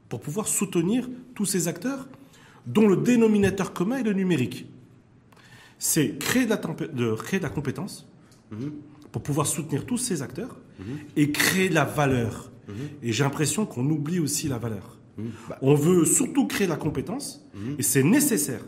[SPEAKER 2] pour pouvoir soutenir tous ces acteurs dont le dénominateur commun est le numérique. C'est créer de la, tempé- de créer de la compétence pour pouvoir soutenir tous ces acteurs et créer de la valeur. Et j'ai l'impression qu'on oublie aussi la valeur.
[SPEAKER 1] Bah.
[SPEAKER 2] On veut surtout créer la compétence et c'est nécessaire,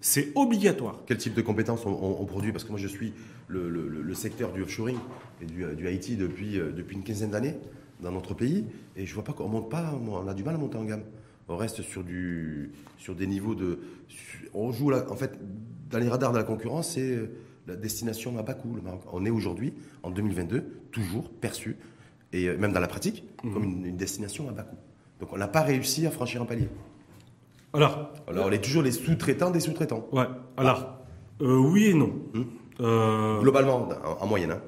[SPEAKER 2] c'est obligatoire.
[SPEAKER 1] Quel type de compétences on, on- on produit? Parce que moi, je suis le, le- le- le secteur du offshoring et du, du Haïti depuis, euh, depuis une quinzaine d'années dans notre pays, et je vois pas qu'on monte pas, on a du mal à monter en gamme. On reste sur, du, sur des niveaux de. On joue là, en fait, dans les radars de la concurrence, c'est euh, la destination à bas coût, le Maroc. On est aujourd'hui, en 2022, toujours perçu, et euh, même dans la pratique, comme une, une destination à bas coût. Donc on n'a pas réussi à franchir un palier.
[SPEAKER 2] Alors,
[SPEAKER 1] Alors on est toujours les sous-traitants des sous-traitants.
[SPEAKER 2] ouais, alors, euh, oui et non.
[SPEAKER 1] Hmm.
[SPEAKER 2] Euh,
[SPEAKER 1] Globalement, en, en moyenne. hein.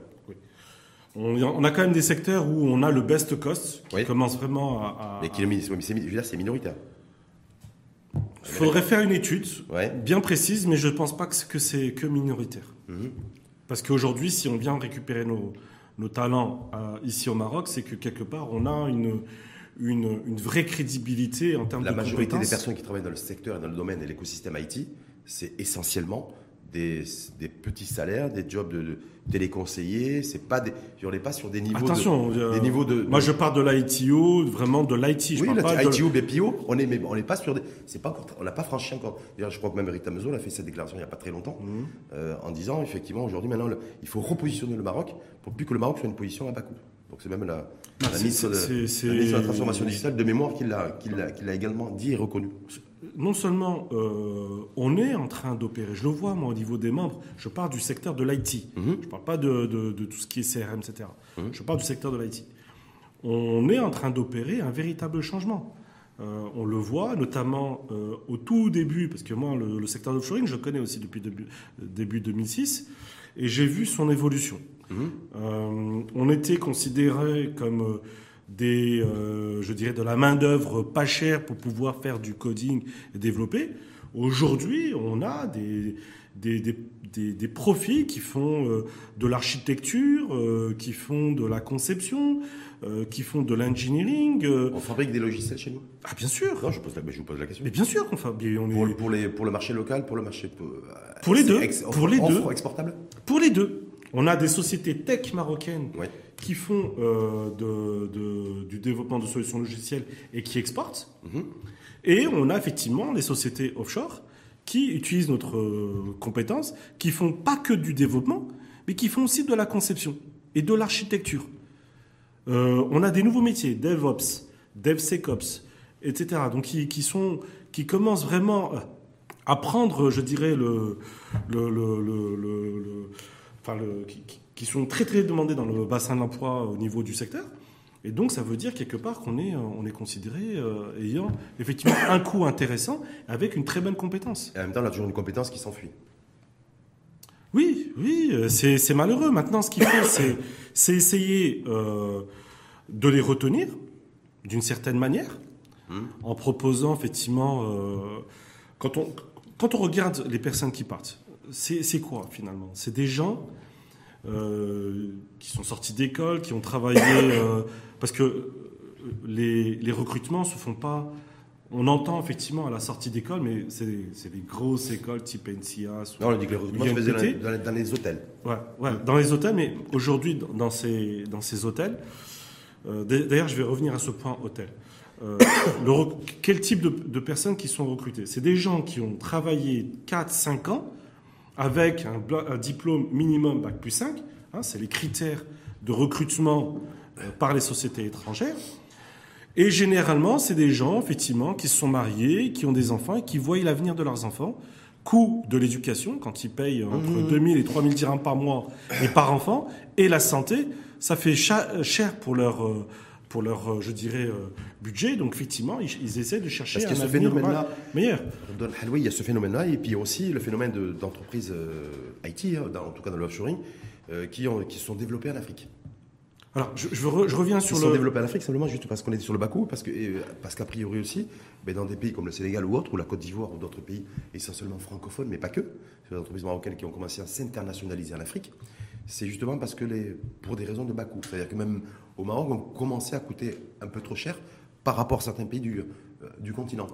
[SPEAKER 2] on, on a quand même des secteurs où on a le best cost qui
[SPEAKER 1] Oui.
[SPEAKER 2] commence vraiment à. à-
[SPEAKER 1] Mais qui est mi- c'est- minoritaire.
[SPEAKER 2] Il faudrait faire une étude
[SPEAKER 1] Ouais.
[SPEAKER 2] bien précise, mais je ne pense pas que c'est- que minoritaire.
[SPEAKER 1] Mhm.
[SPEAKER 2] Parce qu'aujourd'hui, si on vient récupérer nos, nos talents euh, ici au Maroc, c'est que quelque part, on a une, une, une vraie crédibilité en termes
[SPEAKER 1] La
[SPEAKER 2] de
[SPEAKER 1] majorité des personnes qui travaillent dans le secteur et dans le domaine de l'écosystème IT, c'est essentiellement des, des petits salaires, des jobs de, de téléconseillers. C'est pas des, on n'est pas sur des niveaux
[SPEAKER 2] Attention,
[SPEAKER 1] de,
[SPEAKER 2] euh,
[SPEAKER 1] des niveaux de.
[SPEAKER 2] moi je parle de l'ITO, vraiment de l'IT.
[SPEAKER 1] Oui,
[SPEAKER 2] parle
[SPEAKER 1] le
[SPEAKER 2] pas de-
[SPEAKER 1] ITO, BPO, on est, mais on n'est pas sur des, c'est pas on n'a pas franchi encore. D'ailleurs, je crois que même Rita Mezo a fait cette déclaration il n'y a pas très longtemps,
[SPEAKER 2] Mhm.
[SPEAKER 1] euh, en disant effectivement aujourd'hui maintenant le- il faut repositionner le Maroc pour plus que le Maroc soit une position à bas coût. Donc c'est même la,
[SPEAKER 2] Ah,
[SPEAKER 1] la
[SPEAKER 2] c'est-
[SPEAKER 1] ministre de,
[SPEAKER 2] c'est- c'est-
[SPEAKER 1] la ministre de la transformation digitale de mémoire qui l'a, qui l'a, qui l'a également dit et reconnu.
[SPEAKER 2] non seulement euh, on est en train d'opérer, je le vois moi au niveau des membres, je parle du secteur de l'IT,
[SPEAKER 1] Mhm.
[SPEAKER 2] je ne parle pas de, de- de tout ce qui est CRM, etc. Je parle du secteur de l'IT. On est en train d'opérer un véritable changement. Euh, on le voit, notamment euh, au tout début, parce que moi, le, secteur d'offshoring, je connais aussi depuis début, début 2006, et j'ai vu son évolution. Mhm. on était considéré comme des, je dirais, de la main-d'œuvre pas chère pour pouvoir faire du coding et développer. Aujourd'hui, on a des, des, profils qui font euh, de l'architecture, euh, qui font de la conception, euh, qui font de l'engineering.
[SPEAKER 1] On fabrique des logiciels chez nous?
[SPEAKER 2] Ah, bien sûr
[SPEAKER 1] Non, je, pose la, je vous pose la question.
[SPEAKER 2] Mais bien sûr qu'on fabrique.
[SPEAKER 1] Pour, pour, les, pour le marché local, pour le marché.
[SPEAKER 2] Pour, les deux. pour les deux.
[SPEAKER 1] exportable?
[SPEAKER 2] Pour les deux. On a des sociétés tech marocaines qui font de, du développement de solutions logicielles et qui exportent. Mhm. Et on a effectivement les sociétés offshore qui utilisent notre euh, compétence, qui font pas que du développement, mais qui font aussi de la conception et de l'architecture. Euh, on a des nouveaux métiers, DevOps, DevSecOps, etc. Donc qui, sont, qui commencent vraiment à prendre, je dirais, le, le, le, enfin qui, qui, sont très très demandés dans le bassin d'emploi au niveau du secteur. Et donc, ça veut dire quelque part qu'on est, euh, on est considéré euh, ayant effectivement un coût intéressant avec une très bonne compétence.
[SPEAKER 1] Et en même temps, on a toujours une compétence qui s'enfuit.
[SPEAKER 2] Oui, oui, euh, c'est malheureux. Maintenant, ce qu'il faut, c'est essayer de les retenir d'une certaine manière, hmm. en proposant effectivement, quand, on, quand on regarde les personnes qui partent, c'est quoi finalement? C'est des gens qui sont sortis d'école, qui ont travaillé parce que euh, les, les recrutements se font pas. On entend effectivement à la sortie d'école, mais c'est des grosses écoles type NCA.
[SPEAKER 1] Non, on dit que les recrutements se faisaient dans, dans, les hôtels.
[SPEAKER 2] Ouais, ouais dans les hôtels, mais aujourd'hui, dans ces, dans ces hôtels, euh, d'ailleurs, je vais revenir à ce point hôtel. Euh, le, quel type de, de, personnes qui sont recrutées? C'est des gens qui ont travaillé 4-5 ans avec un, un, diplôme minimum Bac plus 5. Hein, c'est les critères de recrutement euh, par les sociétés étrangères. Et généralement, c'est des gens, effectivement, qui se sont mariés, qui ont des enfants et qui voient l'avenir de leurs enfants. Coût de l'éducation, quand ils payent entre 2000 mmh. et 3000 dirhams par mois et par enfant, et la santé, ça fait cher pour leur, euh, pour leur euh, je dirais, budget. Donc, effectivement, ils, essaient de chercher
[SPEAKER 1] Parce
[SPEAKER 2] un
[SPEAKER 1] ce phénomène-là, meilleur. Oui, il y a ce phénomène-là, et puis aussi le phénomène d'entreprises IT, hein, en tout cas dans l'offshoring, qui, qui se sont développées en Afrique.
[SPEAKER 2] Alors, je, je, reviens sur
[SPEAKER 1] Ils
[SPEAKER 2] le.
[SPEAKER 1] sont développés en Afrique simplement juste parce qu'on est sur le Bakou, parce que parce qu'a priori aussi, mais dans des pays comme le Sénégal ou autres, ou la Côte d'Ivoire ou d'autres pays essentiellement francophones, mais pas que, les entreprises marocaines qui ont commencé à s'internationaliser en Afrique, c'est justement parce que les, pour des raisons de Bakou, c'est-à-dire que même au Maroc, on commençait à coûter un peu trop cher par rapport à certains pays du, euh, du continent.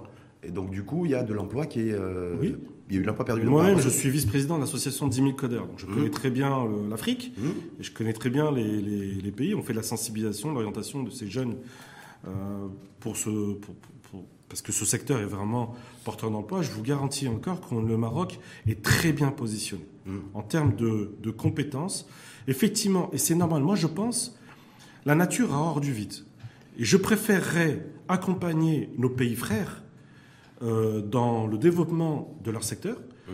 [SPEAKER 1] Et donc, du coup, il y a de l'emploi qui est. Euh, oui. Il y a eu l'emploi perdu.
[SPEAKER 2] Moi-même, je suis vice-président de l'association de 10 000 codeurs. Donc, je mmh. connais très bien l'Afrique mmh. et je connais très bien les, les, pays. On fait de la sensibilisation, l'orientation de ces jeunes euh, pour ce, pour, pour, parce que ce secteur est vraiment porteur d'emploi. Je vous garantis encore que le Maroc est très bien positionné mmh. en termes de, de compétences. Effectivement, et c'est normal. Moi, je pense, la nature a hors du vide. Et je préférerais accompagner nos pays frères euh, dans le développement de leur secteur. Mmh.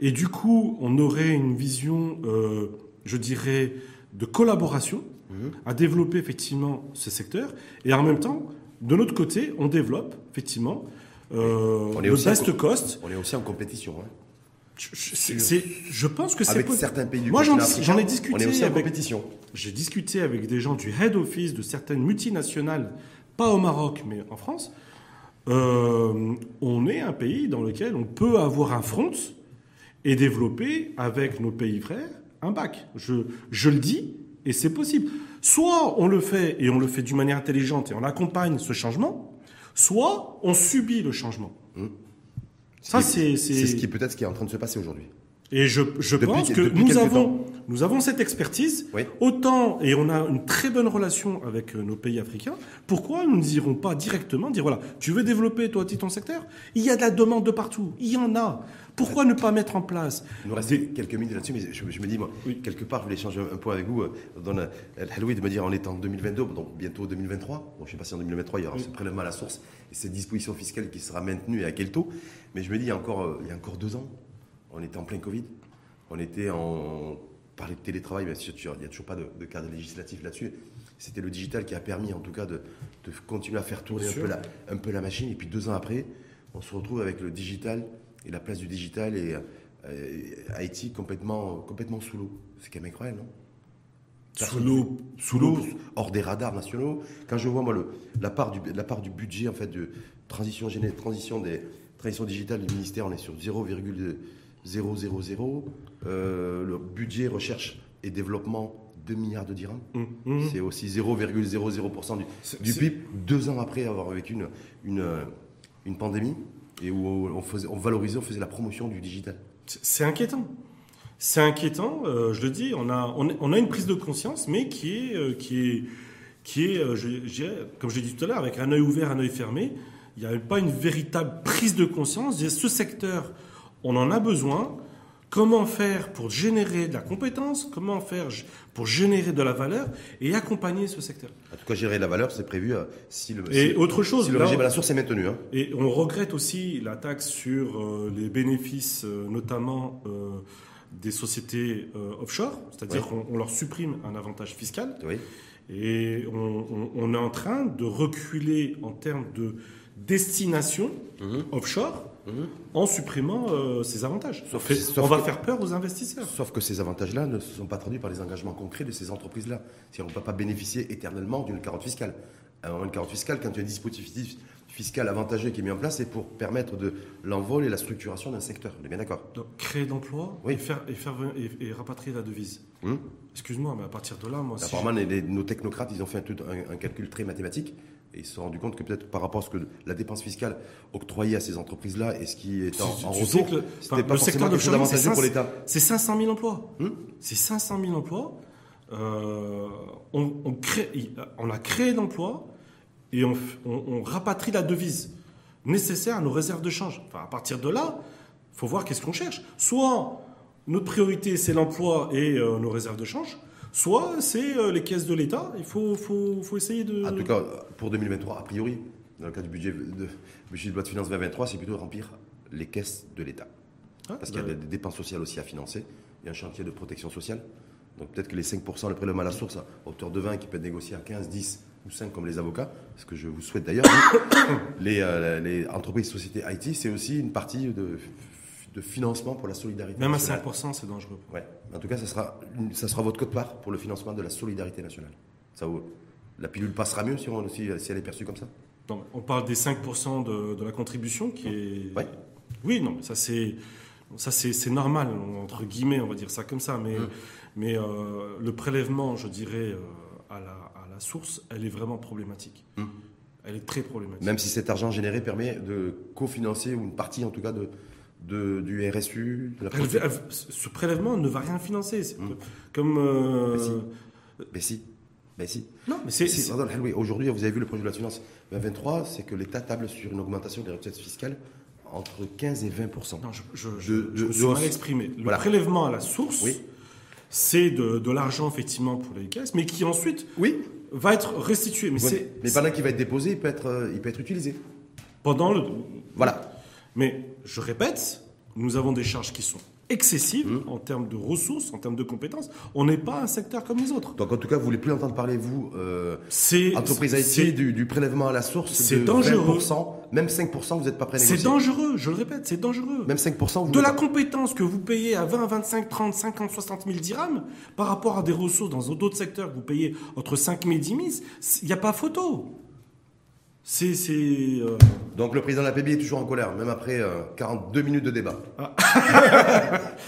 [SPEAKER 2] Et du coup, on aurait une vision, euh, je dirais, de collaboration mmh. à développer effectivement ce secteur. Et en même temps, de notre côté, on développe effectivement euh, on est le best cost.
[SPEAKER 1] On est aussi en compétition. Hein.
[SPEAKER 2] Je, je pense que c'est
[SPEAKER 1] avec certains pays du
[SPEAKER 2] Moi, j'en ai discuté.
[SPEAKER 1] On est aussi en compétition.
[SPEAKER 2] J'ai discuté avec des gens du head office de certaines multinationales, pas au Maroc, mais en France, euh, on est un pays dans lequel on peut avoir un front et développer avec nos pays frères un bac. Je, je le dis et c'est possible. Soit on le fait et on le fait d'une manière intelligente et on accompagne ce changement, soit on subit le changement. Mmh.
[SPEAKER 1] Ça, c'est ce qui peut-être ce qui est en train de se passer aujourd'hui.
[SPEAKER 2] Et je, je pense que nous avons, nous avons cette expertise. Autant, et on a une très bonne relation avec euh, nos pays africains, pourquoi nous n'irons pas directement dire voilà, tu veux développer toi ton secteur? Il y a de la demande de partout. Il y en a. Pourquoi ne pas mettre en place
[SPEAKER 1] Il nous reste quelques minutes là-dessus, mais je, me dis, moi, quelque part, je voulais échanger un point avec vous. Euh, dans le de me dire on est en 2022, donc bientôt 2023. Bon, je ne sais pas si en 2023, il y aura ce prélèvement à la source et cette disposition fiscale qui sera maintenue et à quel taux. Mais je me dis, il y a encore, euh, il y a encore deux ans, on était en plein Covid. On était en. parlait de télétravail, mais il n'y a toujours pas de, cadre législatif là-dessus. C'était le digital qui a permis, en tout cas, de, de continuer à faire tourner un peu, la, un peu la machine. Et puis deux ans après, on se retrouve avec le digital et la place du digital et euh, Haïti complètement, complètement sous l'eau. C'est quand même incroyable, non?
[SPEAKER 2] Sous l'eau.
[SPEAKER 1] sous l'eau, hors des radars nationaux. Quand je vois moi le, la part du la part du budget en fait de transition géné- transition des transition digitale du ministère, on est sur 0,000. Euh, le budget recherche et développement 2 milliards de dirhams.
[SPEAKER 2] Hum, hum.
[SPEAKER 1] C'est aussi 0,00% du, du PIB deux ans après avoir vécu une, une, une pandémie et où on, valorisait, on faisait la promotion du digital.
[SPEAKER 2] C'est inquiétant. C'est inquiétant, euh, je le dis, on a, on, a une prise de conscience, mais qui est, euh, qui est, qui est euh, comme je l'ai dit tout à l'heure, avec un œil ouvert, un œil fermé. Il n'y a pas une véritable prise de conscience. Ce secteur, on en a besoin. Comment faire pour générer de la compétence Comment faire pour générer de la valeur et accompagner ce secteur
[SPEAKER 1] En tout cas, gérer la valeur, c'est prévu euh, si le,
[SPEAKER 2] Et
[SPEAKER 1] si-
[SPEAKER 2] autre chose,
[SPEAKER 1] si le
[SPEAKER 2] là-
[SPEAKER 1] régime à la source est maintenu. hein.
[SPEAKER 2] Et on regrette aussi la taxe sur euh, les bénéfices, euh, notamment euh, des sociétés offshore, c'est-à-dire
[SPEAKER 1] Oui.
[SPEAKER 2] qu'on on leur supprime un avantage fiscal.
[SPEAKER 1] Oui.
[SPEAKER 2] Et on, on- on est en train de reculer en termes de destination
[SPEAKER 1] Mhm.
[SPEAKER 2] offshore
[SPEAKER 1] Mhm.
[SPEAKER 2] en supprimant euh, ces avantages.
[SPEAKER 1] Sauf- sauf
[SPEAKER 2] on va
[SPEAKER 1] que-
[SPEAKER 2] faire peur aux investisseurs.
[SPEAKER 1] Sauf que ces avantages-là ne se sont pas traduits par les engagements concrets de ces entreprises-là. Si on ne peut pas bénéficier éternellement d'une carotte fiscale. Alors, une carotte fiscale, quand il y a un dispositif fiscal avantageux qui est mis en place, c'est pour permettre de l'envol et la structuration d'un secteur. On est bien d'accord
[SPEAKER 2] Donc, créer d'emplois
[SPEAKER 1] Oui.
[SPEAKER 2] et, faire, et, faire, ven- et, et rapatrier la devise.
[SPEAKER 1] Hum
[SPEAKER 2] Excuse-moi, mais à partir de là, moi,
[SPEAKER 1] Apparemment, les- nos technocrates, ils ont fait un, tout- un- un calcul très mathématique et ils se sont rendus compte que peut-être par rapport à ce que la dépense fiscale octroyée à ces entreprises-là et ce qui est en, en retour,
[SPEAKER 2] le-
[SPEAKER 1] c'était pas
[SPEAKER 2] le
[SPEAKER 1] forcément
[SPEAKER 2] secteur
[SPEAKER 1] quelque chose d'avantageux pour l'État.
[SPEAKER 2] C'est 500 000 emplois.
[SPEAKER 1] Hum
[SPEAKER 2] C'est 500 000 emplois. Euh, on, on crée, on a créé d'emplois et on, f- on- on rapatrie la devise nécessaire à nos réserves de change. Enfin, à partir de là, il faut voir qu'est-ce qu'on cherche. Soit notre priorité, c'est l'emploi et euh, nos réserves de change, soit c'est euh, les caisses de l'État. Il faut, faut, faut essayer de...
[SPEAKER 1] En tout cas, pour 2023, a priori, dans le cas du budget de, budget de loi de finances 2023, c'est plutôt remplir les caisses de l'État.
[SPEAKER 2] Ah,
[SPEAKER 1] Parce qu'il y a
[SPEAKER 2] bah,
[SPEAKER 1] des dépenses sociales aussi à financer. Il y a un chantier de protection sociale. Donc peut-être que les 5%, le prélèvement à la source, à hauteur de 20, qui peut être négocié à 15, 10 ou 5 comme les avocats, ce que je vous souhaite d'ailleurs, les, euh, les entreprises, sociétés IT, c'est aussi une partie de, de financement pour la solidarité
[SPEAKER 2] même à
[SPEAKER 1] nationale.
[SPEAKER 2] 5%, c'est dangereux.
[SPEAKER 1] Ouais. En tout cas, ça sera, ça sera votre code-part pour le financement de la solidarité nationale. Ça, la pilule passera mieux si, on- si- si elle est perçue comme ça
[SPEAKER 2] Non, on parle des 5% de, de la contribution qui est.
[SPEAKER 1] Ouais.
[SPEAKER 2] Oui, non, mais ça c'est. Ça, c'est normal, entre guillemets, on va dire ça comme ça. Mais,
[SPEAKER 1] Mm.
[SPEAKER 2] mais euh, le prélèvement, je dirais, euh, à, la, à la source, elle est vraiment problématique.
[SPEAKER 1] Mm.
[SPEAKER 2] Elle est très problématique.
[SPEAKER 1] Même si cet argent généré permet de cofinancer, ou une partie en tout cas, de, de- du RSU, de la
[SPEAKER 2] ce prélèvement ne va rien financer. C'est Comme. euh,
[SPEAKER 1] Mais si. Mais si. Mais si.
[SPEAKER 2] Non, mais c'est.
[SPEAKER 1] Si, Aujourd'hui, vous avez vu le projet de loi de finances 2023, c'est que l'État table sur une augmentation des recettes fiscales entre 15 et 20
[SPEAKER 2] Non, je, je, je-
[SPEAKER 1] De-
[SPEAKER 2] je
[SPEAKER 1] de-
[SPEAKER 2] me suis mal exprimé. Le
[SPEAKER 1] Voilà.
[SPEAKER 2] prélèvement à la source,
[SPEAKER 1] Oui.
[SPEAKER 2] c'est de, de l'argent, effectivement, pour les caisses, mais qui ensuite
[SPEAKER 1] Oui.
[SPEAKER 2] va être restitué. Mais
[SPEAKER 1] Mais,
[SPEAKER 2] c'est
[SPEAKER 1] pendant qu'il va être déposé, il peut être, euh, il peut être utilisé.
[SPEAKER 2] pendant le.
[SPEAKER 1] Voilà.
[SPEAKER 2] Mais je répète, nous avons des charges qui sont excessives
[SPEAKER 1] Mmh.
[SPEAKER 2] en termes de ressources, en termes de compétences. On n'est pas un secteur comme les autres.
[SPEAKER 1] Donc en tout cas, vous voulez plus entendre parler, vous, euh, entreprise IT, du, du prélèvement à la source
[SPEAKER 2] c'est dangereux.
[SPEAKER 1] 20%, même 5%, vous n'êtes pas prêt à
[SPEAKER 2] C'est dangereux, je le répète, c'est dangereux.
[SPEAKER 1] Même 5%, vous
[SPEAKER 2] de la compétence que vous payez à 20, 25, 30, 50, 60 000 dirhams par rapport à des ressources dans d'autres secteurs que vous payez entre 5 000 et 10 000, il n'y a pas photo. C'est. euh.
[SPEAKER 1] Donc le président de la PBI est toujours en colère, même après euh, 42 minutes de débat.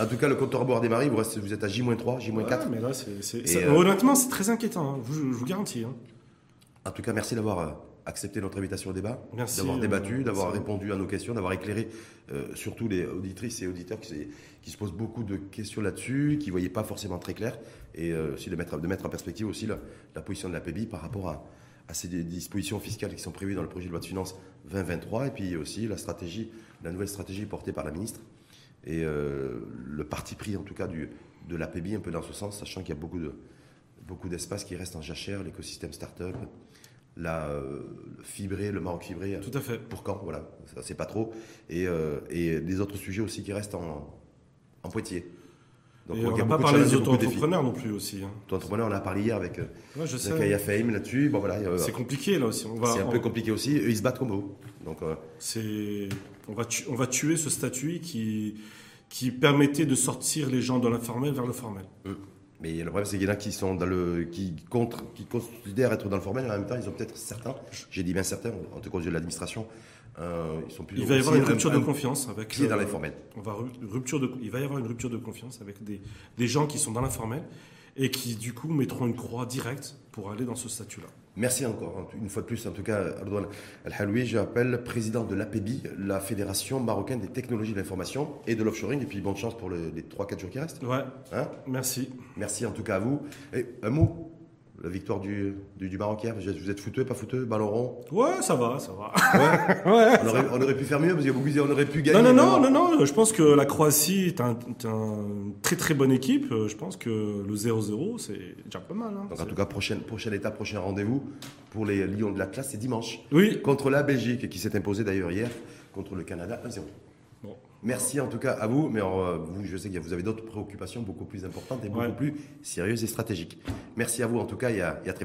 [SPEAKER 1] en tout cas, le compteur à boire a démarré, vous, restez- vous êtes à J-3, J-4.
[SPEAKER 2] ouais, mais là, c'est, c'est-
[SPEAKER 1] Et,
[SPEAKER 2] ça-
[SPEAKER 1] euh,
[SPEAKER 2] honnêtement, c'est très inquiétant, hein, je, vous- je vous garantis. hein.
[SPEAKER 1] En tout cas, merci d'avoir euh, accepté notre invitation au débat, d'avoir
[SPEAKER 2] euh,
[SPEAKER 1] débattu, d'avoir répondu à nos questions, d'avoir éclairé euh, surtout les auditrices et auditeurs qui, se- qui se posent beaucoup de questions là-dessus, qui ne voyaient pas forcément très clair, et euh, aussi de mettre, de mettre en perspective aussi la, la position de la PBI par rapport à, à ces dispositions fiscales qui sont prévues dans le projet de loi de finances 2023, et puis aussi la stratégie, la nouvelle stratégie portée par la ministre, et euh, le parti pris en tout cas du, de la PBI un peu dans ce sens, sachant qu'il y a beaucoup de beaucoup d'espace qui reste en jachère, l'écosystème start-up, la euh, le Maroc fibré.
[SPEAKER 2] Tout à fait.
[SPEAKER 1] Pour quand, voilà, ça c'est pas trop. Et, euh, et les autres sujets aussi qui restent en, en Poitiers.
[SPEAKER 2] Donc, et on n'a pas parlé des auto-entrepreneurs non plus aussi. Hein.
[SPEAKER 1] Auto-entrepreneurs, on a parlé hier avec,
[SPEAKER 2] ouais, je sais.
[SPEAKER 1] avec là-dessus. Bon, voilà,
[SPEAKER 2] c'est compliqué là aussi.
[SPEAKER 1] C'est un peu compliqué aussi. Eux, ils se battent comme vous.
[SPEAKER 2] Donc, c'est on va, on va tuer ce statut qui, qui permettait de sortir les gens de l'informel vers le formel.
[SPEAKER 1] Hum. Mais le problème, c'est qu'il y en a qui sont dans le, qui contre, qui considèrent être dans le formel, et en même temps, ils ont peut-être certains, j'ai dit bien certains, en tout cas de l'administration, euh, ils sont plus.
[SPEAKER 2] Il va y avoir une rupture de confiance avec.
[SPEAKER 1] Qui est dans euh, l'informel.
[SPEAKER 2] On va rupture de, il va y avoir une rupture de confiance avec des, des gens qui sont dans l'informel et qui du coup mettront une croix directe pour aller dans ce statut-là.
[SPEAKER 1] Merci encore, une fois de plus, en tout cas, Ardouane Al-Haloui, j'appelle président de l'APEBI, la Fédération marocaine des technologies de l'information et de l'offshoring, et puis bonne chance pour les 3-4 jours qui restent.
[SPEAKER 2] Ouais. Hein? Merci.
[SPEAKER 1] Merci en tout cas à vous. Et un mot la victoire du, du, Maroc hier, vous êtes fouteux, pas fouteux, ballon rond
[SPEAKER 2] Ouais, ça va, ça va.
[SPEAKER 1] Ouais. on, aurait, pu faire mieux, parce que vous on aurait pu gagner.
[SPEAKER 2] Non, non, non, non, non, je pense que la Croatie est, un, une très très bonne équipe. Je pense que le 0-0, c'est déjà pas mal. Hein.
[SPEAKER 1] Donc en tout cas, prochaine, prochaine étape, prochain rendez-vous pour les Lions de la classe, c'est dimanche.
[SPEAKER 2] Oui.
[SPEAKER 1] Contre la Belgique, qui s'est imposée d'ailleurs hier contre le Canada 1-0. Merci en tout cas à vous, mais euh, vous, je sais que vous avez d'autres préoccupations beaucoup plus importantes et beaucoup plus sérieuses et stratégiques. Merci à vous en tout cas et à, et à très